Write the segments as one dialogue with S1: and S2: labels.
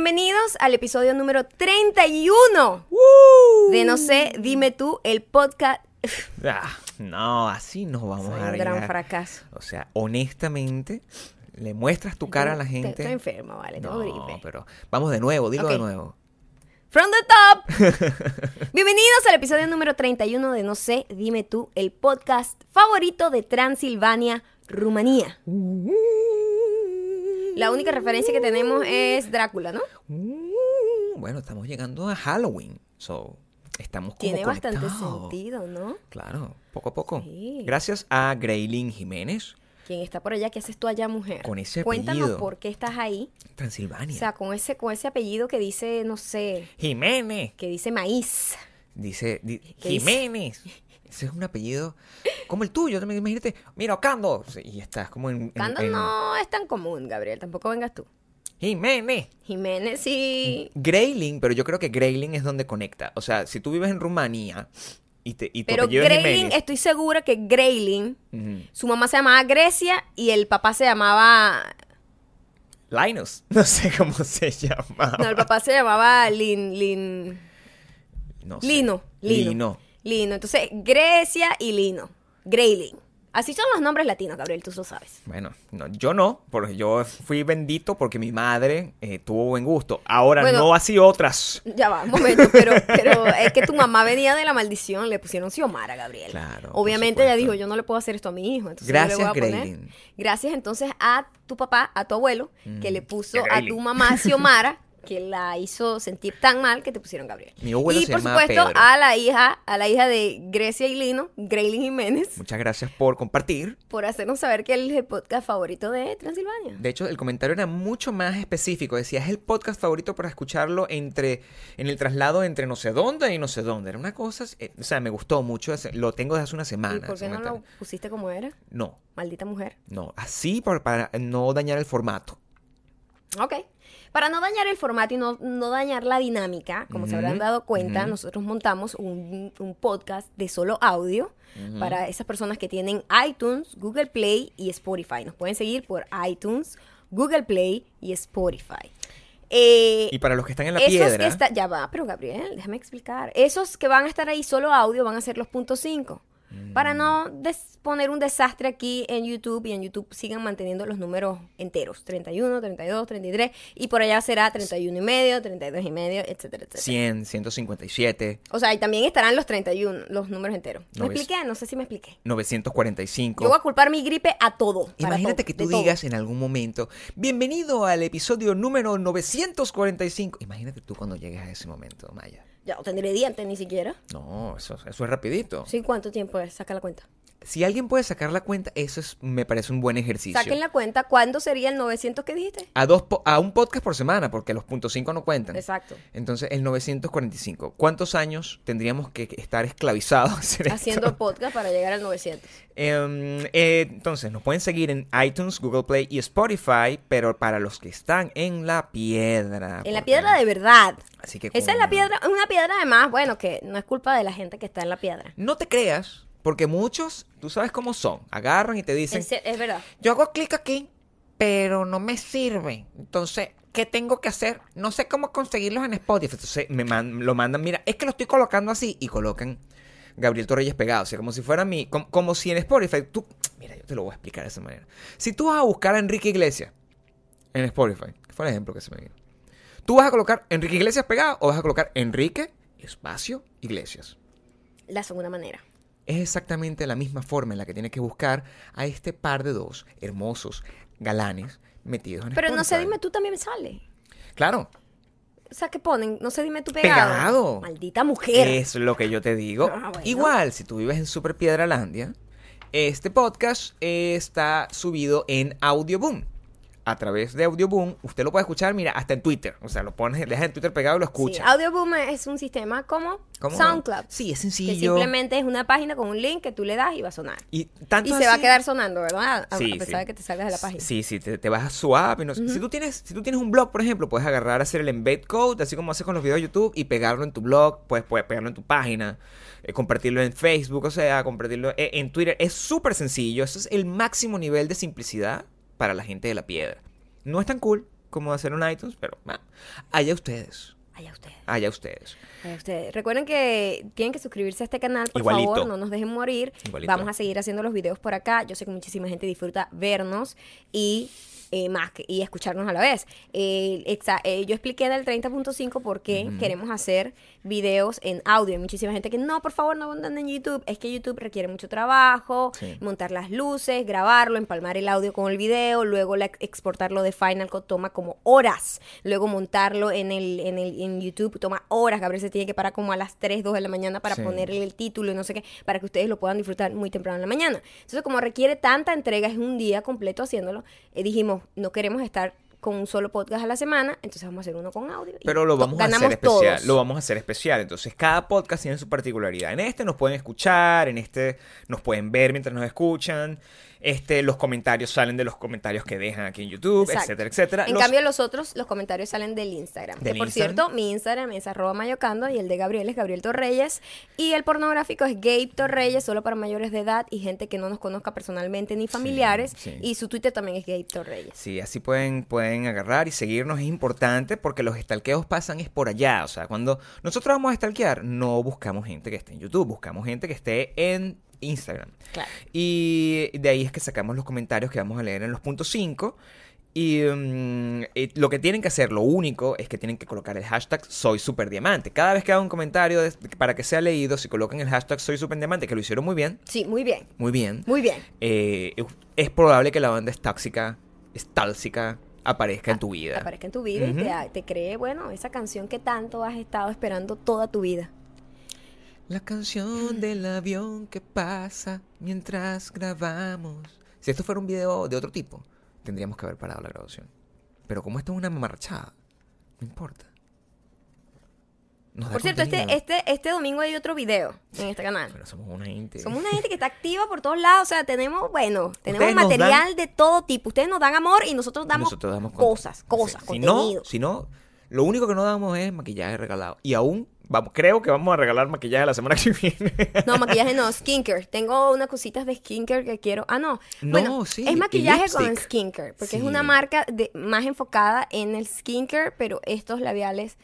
S1: Bienvenidos al episodio número 31 de No sé, dime tú, el podcast.
S2: Ah, no, así no vamos
S1: Soy
S2: a
S1: un gran fracaso.
S2: O sea, honestamente, le muestras tu cara a la gente.
S1: Estoy enferma, vale, tengo
S2: no,
S1: gripe.
S2: pero vamos de nuevo, dilo de nuevo.
S1: From the top. Bienvenidos al episodio número 31 de No sé, dime tú, el podcast favorito de Transilvania, Rumanía. La única referencia que tenemos es Drácula, ¿no?
S2: Mm, Bueno, estamos llegando a Halloween. So, estamos como
S1: Tiene bastante sentido, ¿no?
S2: Claro, poco a poco.
S1: Sí.
S2: Gracias a Greylin Jiménez,
S1: ¿Quién está por allá? ¿Qué haces tú allá, mujer?
S2: Con ese
S1: Cuéntanos
S2: apellido.
S1: por qué estás ahí.
S2: Transilvania.
S1: O sea, con ese, con ese apellido que dice, no sé,
S2: Jiménez.
S1: que dice maíz.
S2: Dice, di-
S1: ¿Qué dice?
S2: Jiménez. Ese es un apellido como el tuyo. También imagínate, mira, Ocando. Y estás como en... en-
S1: Cando
S2: en-
S1: no es tan común, Gabriel. Tampoco vengas tú.
S2: Jiménez.
S1: Jiménez sí.
S2: Grayling, pero yo creo que Grayling es donde conecta. O sea, si tú vives en Rumanía y, te, y
S1: Pero Grayling, estoy segura que Grayling, su mamá se llamaba Grecia y el papá se llamaba.
S2: Linus, no sé cómo se llama.
S1: No, el papá se llamaba Lin. Lin
S2: No sé.
S1: Lino. Lino.
S2: Lino.
S1: Lino. Entonces, Grecia y Lino. Grayling. Así son los nombres latinos, Gabriel, tú lo sabes.
S2: Bueno, no, yo no, porque yo fui bendito porque mi madre eh, tuvo buen gusto. Ahora
S1: Bueno.
S2: no así otras.
S1: Ya va, un momento, pero, pero es que tu mamá venía de la maldición, le pusieron Xiomara, Gabriel.
S2: Claro,
S1: Obviamente ella dijo, yo no le puedo hacer esto a mi hijo. Entonces yo le
S2: Gracias,
S1: voy a poner-. Gracias entonces a tu papá, a tu abuelo, que le puso a tu mamá Xiomara, que la hizo sentir tan mal que te pusieron Gabriel.
S2: Mi abuelo
S1: y
S2: se
S1: por supuesto
S2: Pedro.
S1: a la hija, a la hija de Grecia y Lino, Graylin Jiménez,
S2: Muchas gracias por compartir.
S1: por hacernos saber que él es el podcast favorito de Transilvania.
S2: De hecho, el comentario era mucho más específico. Decía, es el podcast favorito para escucharlo entre en el traslado entre no sé dónde y no sé dónde. Era una cosa, eh, o sea, me gustó mucho. Lo tengo desde hace una semana.
S1: ¿Y por qué no lo pusiste como era?
S2: No,
S1: Maldita mujer.
S2: no. Así por- para no dañar el formato.
S1: Ok. Para no dañar el formato y no, no dañar la dinámica, como se habrán dado cuenta, nosotros montamos un, un podcast de solo audio para esas personas que tienen iTunes, Google Play y Spotify. Nos pueden seguir por iTunes, Google Play y Spotify. Eh,
S2: Y para los que están en la
S1: esos
S2: piedra,
S1: que está, ya va, pero Gabriel, déjame explicar. Esos que van a estar ahí solo audio van a ser los puntos 5. Para no des- poner un desastre aquí en YouTube y en YouTube sigan manteniendo los números enteros. 31, 32, 33 y por allá será 31 y medio, 32 y medio, etcétera, etcétera.
S2: 100, 157,
S1: O sea, y también estarán los 31, los números enteros. ¿Me expliqué? No sé si me expliqué.
S2: 945.
S1: Yo voy a culpar mi gripe a todo.
S2: Imagínate
S1: todo,
S2: que tú
S1: todo.
S2: digas en algún momento, bienvenido al episodio número 945. Imagínate tú cuando llegues a ese momento, Maya.
S1: Ya no tendré dientes ni siquiera.
S2: No, eso, eso es rapidito.
S1: ¿Sí? ¿Cuánto tiempo es? Saca la cuenta.
S2: Si alguien puede sacar la cuenta, eso es, me parece un buen ejercicio.
S1: Saquen la cuenta. ¿Cuándo sería el 900 que dijiste?
S2: A, dos po- a un podcast por semana, porque los puntos 5 no cuentan.
S1: Exacto.
S2: Entonces, el 945. ¿Cuántos años tendríamos que estar esclavizados
S1: haciendo podcast para llegar al 900.
S2: Em, eh, entonces, nos pueden seguir en iTunes, Google Play y Spotify, pero para los que están en la piedra.
S1: En la piedra de verdad.
S2: Así que
S1: Esa es la piedra, una piedra además, bueno, que no es culpa de la gente que está en la piedra.
S2: No te creas, porque muchos, tú sabes cómo son, agarran y te dicen,
S1: Es, es verdad.
S2: yo hago clic aquí, pero no me sirve. Entonces, ¿qué tengo que hacer? No sé cómo conseguirlos en Spotify. Entonces, me man- lo mandan, mira, es que lo estoy colocando así y colocan Gabriel Torreyes pegado, o sea, como si fuera mi, como, como si en Spotify, tú, mira, yo te lo voy a explicar de esa manera. Si tú vas a buscar a Enrique Iglesias en Spotify, que fue el ejemplo que se me vino, ¿tú vas a colocar Enrique Iglesias pegado o vas a colocar Enrique espacio Iglesias?
S1: La segunda manera.
S2: Es exactamente la misma forma en la que tienes que buscar a este par de dos hermosos galanes metidos en
S1: Pero no sé, dime tú también sale.
S2: Claro,
S1: O sea, ¿qué ponen? No sé, dime tú pegado.
S2: Pegado.
S1: Maldita mujer.
S2: es lo que yo te digo.
S1: Ah, bueno.
S2: Igual, si tú vives en Super Piedralandia, este podcast eh, está subido en Audioboom. A través de Audioboom, usted lo puede escuchar, mira, hasta en Twitter. O sea, lo pones, dejas en Twitter pegado y lo
S1: Sí,
S2: escucha.
S1: Audioboom es un sistema como
S2: ¿Cómo?
S1: SoundCloud.
S2: Sí, es
S1: Que
S2: sencillo.
S1: simplemente es una página con un link que tú le das y va a sonar.
S2: Y, tanto
S1: Y se va a quedar sonando, ¿verdad? A,
S2: Sí,
S1: a pesar
S2: sí.
S1: de que te salgas de la página.
S2: Sí, sí, te, te vas a su app. y no- si, tú tienes, si tú tienes un blog, por ejemplo, puedes agarrar, hacer el embed code, así como haces con los videos de YouTube, y pegarlo en tu blog, puedes, puedes pegarlo en tu página, eh, compartirlo en Facebook, o sea, compartirlo eh, en Twitter. Es súper sencillo. Eso es el máximo nivel de simplicidad para la gente de la piedra. No es tan cool, como hacerlo en iTunes, pero bueno, allá ustedes.
S1: Allá ustedes.
S2: Allá ustedes.
S1: Allá ustedes. Recuerden que tienen que suscribirse a este canal, por
S2: Igualito.
S1: favor, no nos dejen morir.
S2: Igualito.
S1: Vamos a seguir haciendo los videos por acá. Yo sé que muchísima gente disfruta vernos y eh, más que, y escucharnos a la vez. Eh, exa- eh, yo expliqué en el 30.5 por qué queremos hacer videos en audio. Hay muchísima gente que no, por favor, no pongan en YouTube. Es que YouTube requiere mucho trabajo,
S2: Sí.
S1: montar las luces, grabarlo, empalmar el audio con el video, luego la- exportarlo de Final Cut toma como horas. Luego montarlo en el, en el en YouTube toma horas. Gabriel se tiene que parar como a las 3, 2 de la mañana para
S2: Sí.
S1: ponerle el título y no sé qué, para que ustedes lo puedan disfrutar muy temprano en la mañana. Entonces, como requiere tanta entrega, es un día completo haciéndolo, eh, dijimos, no queremos estar con un solo podcast a la semana, entonces vamos a hacer uno con audio.
S2: Pero lo vamos a hacer especial.
S1: todos.
S2: Lo vamos a hacer especial. Entonces, cada podcast tiene su particularidad. En este nos pueden escuchar, en este nos pueden ver mientras nos escuchan. Este, los comentarios salen de los comentarios que dejan aquí en YouTube,
S1: Exacto.
S2: etcétera, etcétera.
S1: En
S2: Los-
S1: cambio, los otros, los comentarios salen del Instagram.
S2: Del
S1: que por
S2: Instagram.
S1: cierto, mi Instagram es arroba mayocando y el de Gabriel es Gabriel Torreyes. Y el pornográfico es Gabe Torreyes, solo para mayores de edad y gente que no nos conozca personalmente ni familiares.
S2: sí.
S1: Y su Twitter también es Gabe Torreyes.
S2: Sí, así pueden, pueden agarrar y seguirnos. Es importante porque los stalkeos pasan es por allá. O sea, cuando nosotros vamos a stalkear, no buscamos gente que esté en YouTube, buscamos gente que esté en Instagram.
S1: Claro.
S2: Y de ahí es que sacamos los comentarios que vamos a leer en los puntos 5. Y mm, eh, lo que tienen que hacer, lo único, es que tienen que colocar el hashtag soy superdiamante. Cada vez que haga un comentario de- para que sea leído, si colocan el hashtag soy superdiamante, que lo hicieron muy bien,
S1: Sí, muy bien.
S2: muy bien,
S1: Muy bien.
S2: eh, es probable que la banda es tóxica, es tálsica, aparezca en tu vida.
S1: Aparezca en tu vida y te cree, bueno, esa canción que tanto has estado esperando toda tu vida.
S2: La canción del avión que pasa mientras grabamos. Si esto fuera un video de otro tipo, tendríamos que haber parado la grabación. Pero como esto es una marchada, no importa. Nos
S1: Por cierto, este,
S2: contenido.
S1: este, este domingo hay otro video en este canal.
S2: Pero somos una gente.
S1: Somos una gente que está activa por todos lados. O sea, tenemos, bueno, tenemos material de todo tipo. Ustedes nos dan amor y nosotros damos,
S2: nosotros damos
S1: cosas, cosas,
S2: Si no,
S1: contenido.
S2: si no, lo único que no damos es maquillaje regalado. Y aún, vamos, creo que vamos a regalar maquillaje la semana que viene.
S1: No, maquillaje no, skincare. Tengo unas cositas de skincare que quiero. Ah, no.
S2: No,
S1: bueno,
S2: sí,
S1: es maquillaje con skincare. Porque es una marca de, más enfocada en el skincare, pero estos labiales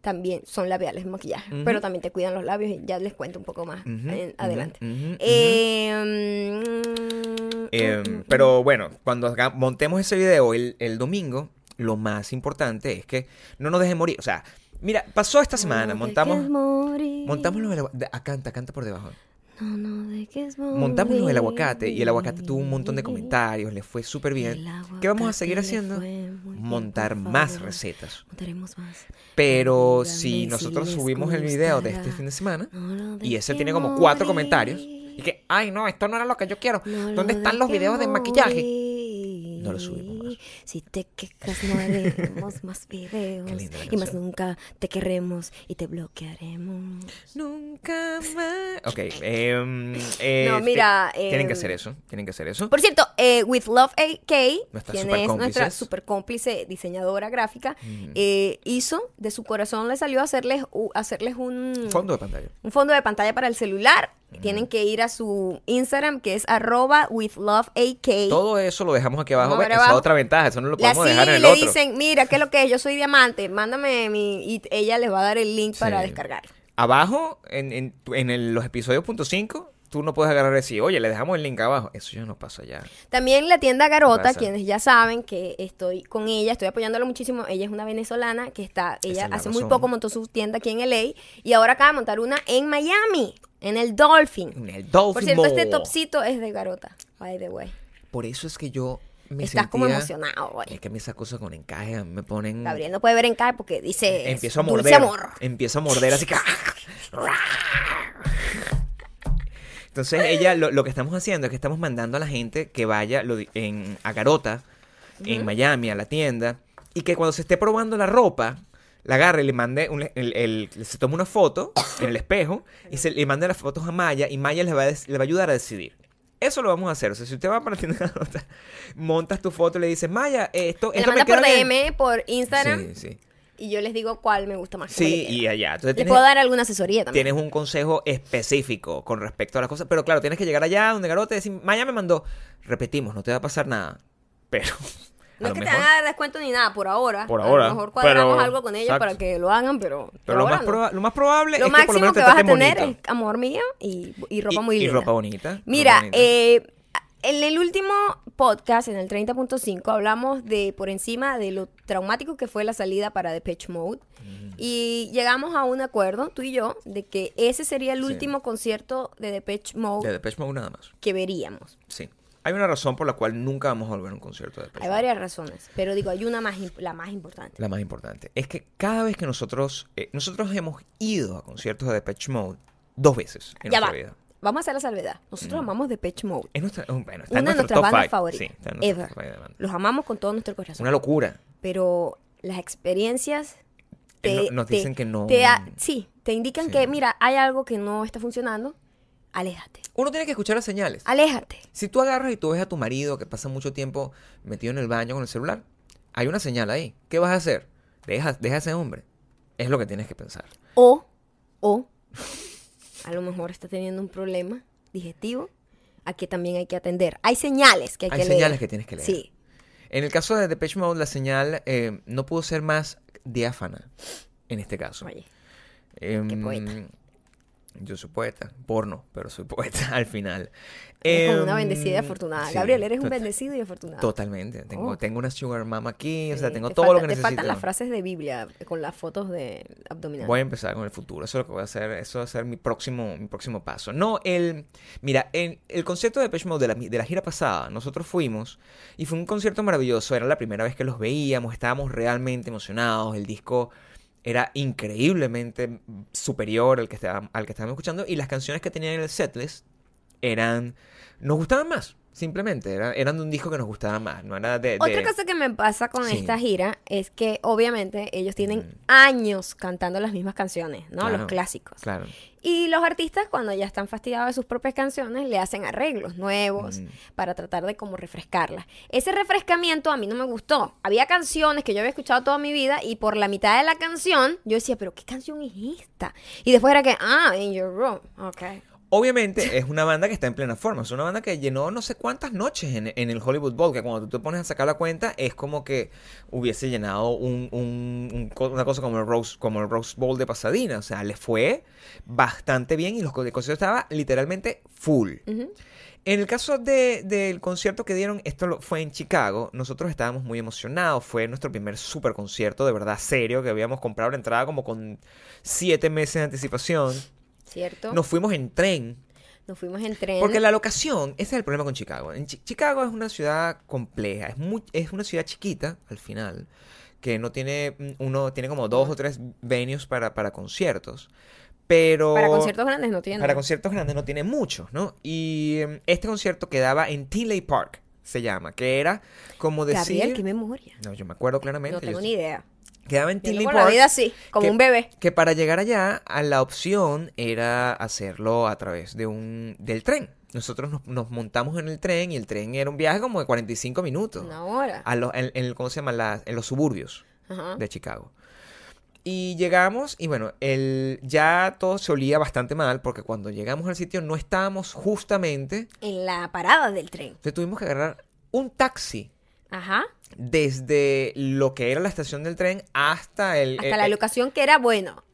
S1: también son labiales de maquillaje. Pero también te cuidan los labios y ya les cuento un poco más en- adelante. Eh,
S2: Eh, pero bueno, cuando montemos ese video el, el domingo, lo más importante es que no nos dejen morir. O sea, mira, pasó esta semana,
S1: no
S2: montamos, montamos lo del agua- de- ah, canta, canta por debajo.
S1: No, no dejes morir.
S2: Montamos lo del aguacate y el aguacate tuvo un montón de comentarios, le fue súper bien. ¿Qué vamos a seguir haciendo? Montar más recetas.
S1: Montaremos más.
S2: Pero si nosotros subimos el video de este fin de semana y ese tiene como cuatro comentarios y que, ay no, esto no era lo que yo quiero. ¿Dónde están los videos de maquillaje? No lo subimos
S1: Si te quejas no haremos más videos. Y más nunca te querremos y te bloquearemos.
S2: Nunca más. Ok, em, eh,
S1: No, mira,
S2: ti- tienen
S1: em,
S2: que hacer eso, tienen que hacer eso.
S1: Por cierto, eh, With Love AK,
S2: Nuestras
S1: quien
S2: super
S1: es nuestra super cómplice diseñadora gráfica, eh, hizo, de su corazón le salió a hacerles, u- hacerles un,
S2: Fondo de pantalla.
S1: un fondo de pantalla para el celular. Tienen que ir a su Instagram, que es arroba with love AK.
S2: Todo eso lo dejamos aquí abajo. Esa es otra ventaja, eso no lo podemos
S1: así
S2: dejar en el
S1: le
S2: otro.
S1: dicen, mira, ¿qué es lo que es? Yo soy diamante, mándame mi... Y ella les va a dar el link para descargar.
S2: Abajo, en, en, en el- los episodios punto .5, tú no puedes agarrar y decir, oye, le dejamos el link abajo. Eso ya no pasa ya.
S1: También la tienda Garota, quienes ya saben que estoy con ella, estoy apoyándola muchísimo. Ella es una venezolana que está, ella
S2: es la
S1: hace muy poco montó su tienda aquí en LA y ahora acaba de montar una en Miami, en el Dolphin.
S2: En el Dolphin
S1: Por cierto, este
S2: Mall.
S1: topcito es de Garota, by the way.
S2: Por eso es que yo me
S1: Estás como emocionado, güey.
S2: Es que a mí esas cosas con encaje me ponen...
S1: Gabriel no puede ver en cara porque dice
S2: Empiezo a morder.
S1: amor.
S2: Empiezo a morder así que. Entonces ella, lo, lo que estamos haciendo es que estamos mandando a la gente que vaya lo en, a Garota, en Miami, a la tienda, y que cuando se esté probando la ropa, la agarre y le mande, un- el, el- se tome una foto en el espejo y se le mande las fotos a Maya y Maya le va a, le va a ayudar a decidir. Eso lo vamos a hacer. O sea, si usted va para la montas tu foto y le dices, Maya, esto,
S1: la
S2: esto me
S1: manda por
S2: queda bien".
S1: DM, por Instagram,
S2: Sí, sí.
S1: y yo les digo cuál me gusta más.
S2: Sí,
S1: queda.
S2: y allá. Entonces tienes-
S1: puedo dar alguna asesoría también.
S2: tienes un consejo específico con respecto a las cosas. Pero claro, tienes que llegar allá donde Garota y decir, Maya me mandó. Repetimos, no te va a pasar nada. Pero
S1: No
S2: A
S1: es que te
S2: mejor.
S1: van a dar descuento ni nada por ahora.
S2: Por
S1: A
S2: ahora,
S1: lo mejor cuadramos
S2: pero-
S1: algo con ellos
S2: exacto.
S1: para que lo hagan, pero.
S2: Pero lo más,
S1: no.
S2: lo más probable
S1: Lo
S2: es que por lo
S1: máximo
S2: menos
S1: que
S2: te
S1: vas a tener es amor mío y, y ropa
S2: Y-
S1: muy
S2: y
S1: linda.
S2: ropa bonita, ropa
S1: Mira,
S2: bonita.
S1: eh, en el último podcast, en el 30.5, hablamos de por encima de lo traumático que fue la salida para Depeche Mode. Y llegamos a un acuerdo, tú y yo, de que ese sería el
S2: Sí.
S1: último concierto de Depeche Mode
S2: De Depeche Mode nada más.
S1: que veríamos.
S2: Sí. Hay una razón por la cual nunca vamos a volver a un concierto de Depeche
S1: Hay varias razones, pero digo, hay una más, la más importante.
S2: La más importante. Es que cada vez que nosotros... eh, nosotros hemos ido a conciertos de Depeche Mode dos veces en
S1: Ya
S2: nuestra
S1: va.
S2: vida.
S1: Vamos a hacer la salvedad. Nosotros amamos Depeche Mode.
S2: Es nuestra, bueno, está en
S1: Una de nuestras bandas favoritas.
S2: Sí, está en
S1: ever.
S2: banda.
S1: Los amamos con todo nuestro corazón.
S2: Una locura.
S1: pero las experiencias
S2: Eh, no- nos dicen que no-
S1: te sí, te indican
S2: Sí.
S1: que, mira, hay algo que no está funcionando, aléjate.
S2: Uno tiene que escuchar las señales.
S1: Aléjate.
S2: Si tú agarras y tú ves a tu marido que pasa mucho tiempo metido en el baño con el celular, hay una señal ahí. ¿Qué vas a hacer? Deja, deja a ese hombre. Es lo que tienes que pensar.
S1: O, o, a lo mejor está teniendo un problema digestivo a que también hay que atender. Hay señales que hay,
S2: Hay
S1: que leer.
S2: señales que tienes que leer.
S1: Sí.
S2: En el caso de Depeche Mode, la señal eh, no pudo ser más diáfana en este caso.
S1: Oye,
S2: Em,
S1: qué poeta.
S2: Yo soy poeta, porno, pero soy poeta al final.
S1: eres como una
S2: Em,
S1: bendecida y afortunada.
S2: sí,
S1: Gabriel, eres un bendecido y afortunado.
S2: Totalmente. Tengo,
S1: Oh.
S2: tengo una sugar mama aquí, o sea, tengo
S1: te
S2: todo
S1: falta-
S2: lo que
S1: Te
S2: necesito.
S1: faltan las frases de Biblia con las fotos de abdominales.
S2: Voy a empezar con el futuro. Eso es lo que voy a hacer. Eso va a ser mi próximo, mi próximo paso. No, el. Mira, en el concierto de Depeche Mode de la, de la gira pasada, nosotros fuimos y fue un concierto maravilloso. Era la primera vez que los veíamos. Estábamos realmente emocionados. El disco era increíblemente superior al que, estaba- al que estábamos escuchando. Y las canciones que tenían en el setlist eran. Nos gustaban más. Simplemente. Era- eran de un disco que nos gustaba más. No era de. de-
S1: Otra cosa que me pasa con
S2: Sí.
S1: esta gira es que obviamente ellos tienen
S2: Mm.
S1: años cantando las mismas canciones, ¿no?
S2: Claro.
S1: Los clásicos.
S2: Claro.
S1: Y los artistas cuando ya están fastidiados de sus propias canciones le hacen arreglos nuevos
S2: Mm.
S1: para tratar de como refrescarlas. Ese refrescamiento a mí no me gustó. Había canciones que yo había escuchado toda mi vida y por la mitad de la canción yo decía, pero ¿qué canción es esta? Y después era que, ah, In Your Room, ok.
S2: Obviamente es una banda que está en plena forma. Es una banda que llenó no sé cuántas noches en, en el Hollywood Bowl. Que cuando tú te pones a sacar la cuenta es como que hubiese llenado un, un- un una cosa como el, Rose, como el Rose Bowl de Pasadena. O sea, le fue bastante bien y los el concierto estaba literalmente full. En el caso de- del concierto que dieron, esto lo- fue en Chicago, nosotros estábamos muy emocionados, fue nuestro primer super concierto de verdad serio, que habíamos comprado la entrada como con siete meses de anticipación.
S1: ¿Cierto?
S2: Nos fuimos en tren,
S1: Nos fuimos en tren.
S2: porque la locación, ese es el problema con Chicago. En Chi- Chicago es una ciudad compleja, es, muy, es una ciudad chiquita al final, que no tiene, mm, uno tiene como dos o tres venues para, para conciertos, pero...
S1: Para conciertos grandes no tienen.
S2: Para conciertos grandes no tiene muchos, ¿no? Y em, este concierto quedaba en Tinley Park, se llama, que era como decir...
S1: Gabriel, qué memoria.
S2: No, yo me acuerdo claramente.
S1: No tengo
S2: yo-
S1: ni idea.
S2: Quedaba en Tinley Park.
S1: la vida así, como
S2: que-
S1: un bebé.
S2: Que para llegar allá, a la opción era hacerlo a través de un del tren. Nosotros nos, nos montamos en el tren y el tren era un viaje como de 45 minutos.
S1: Una hora.
S2: A los- en, en- ¿Cómo se llama? La- en los suburbios
S1: Ajá.
S2: de Chicago. Y llegamos y bueno, el, ya todo se olía bastante mal porque cuando llegamos al sitio no estábamos justamente...
S1: En la parada del tren.
S2: Entonces tuvimos que agarrar un taxi
S1: Ajá.
S2: Desde lo que era la estación del tren hasta el...
S1: Hasta
S2: eh,
S1: la
S2: eh,
S1: locación que era bueno.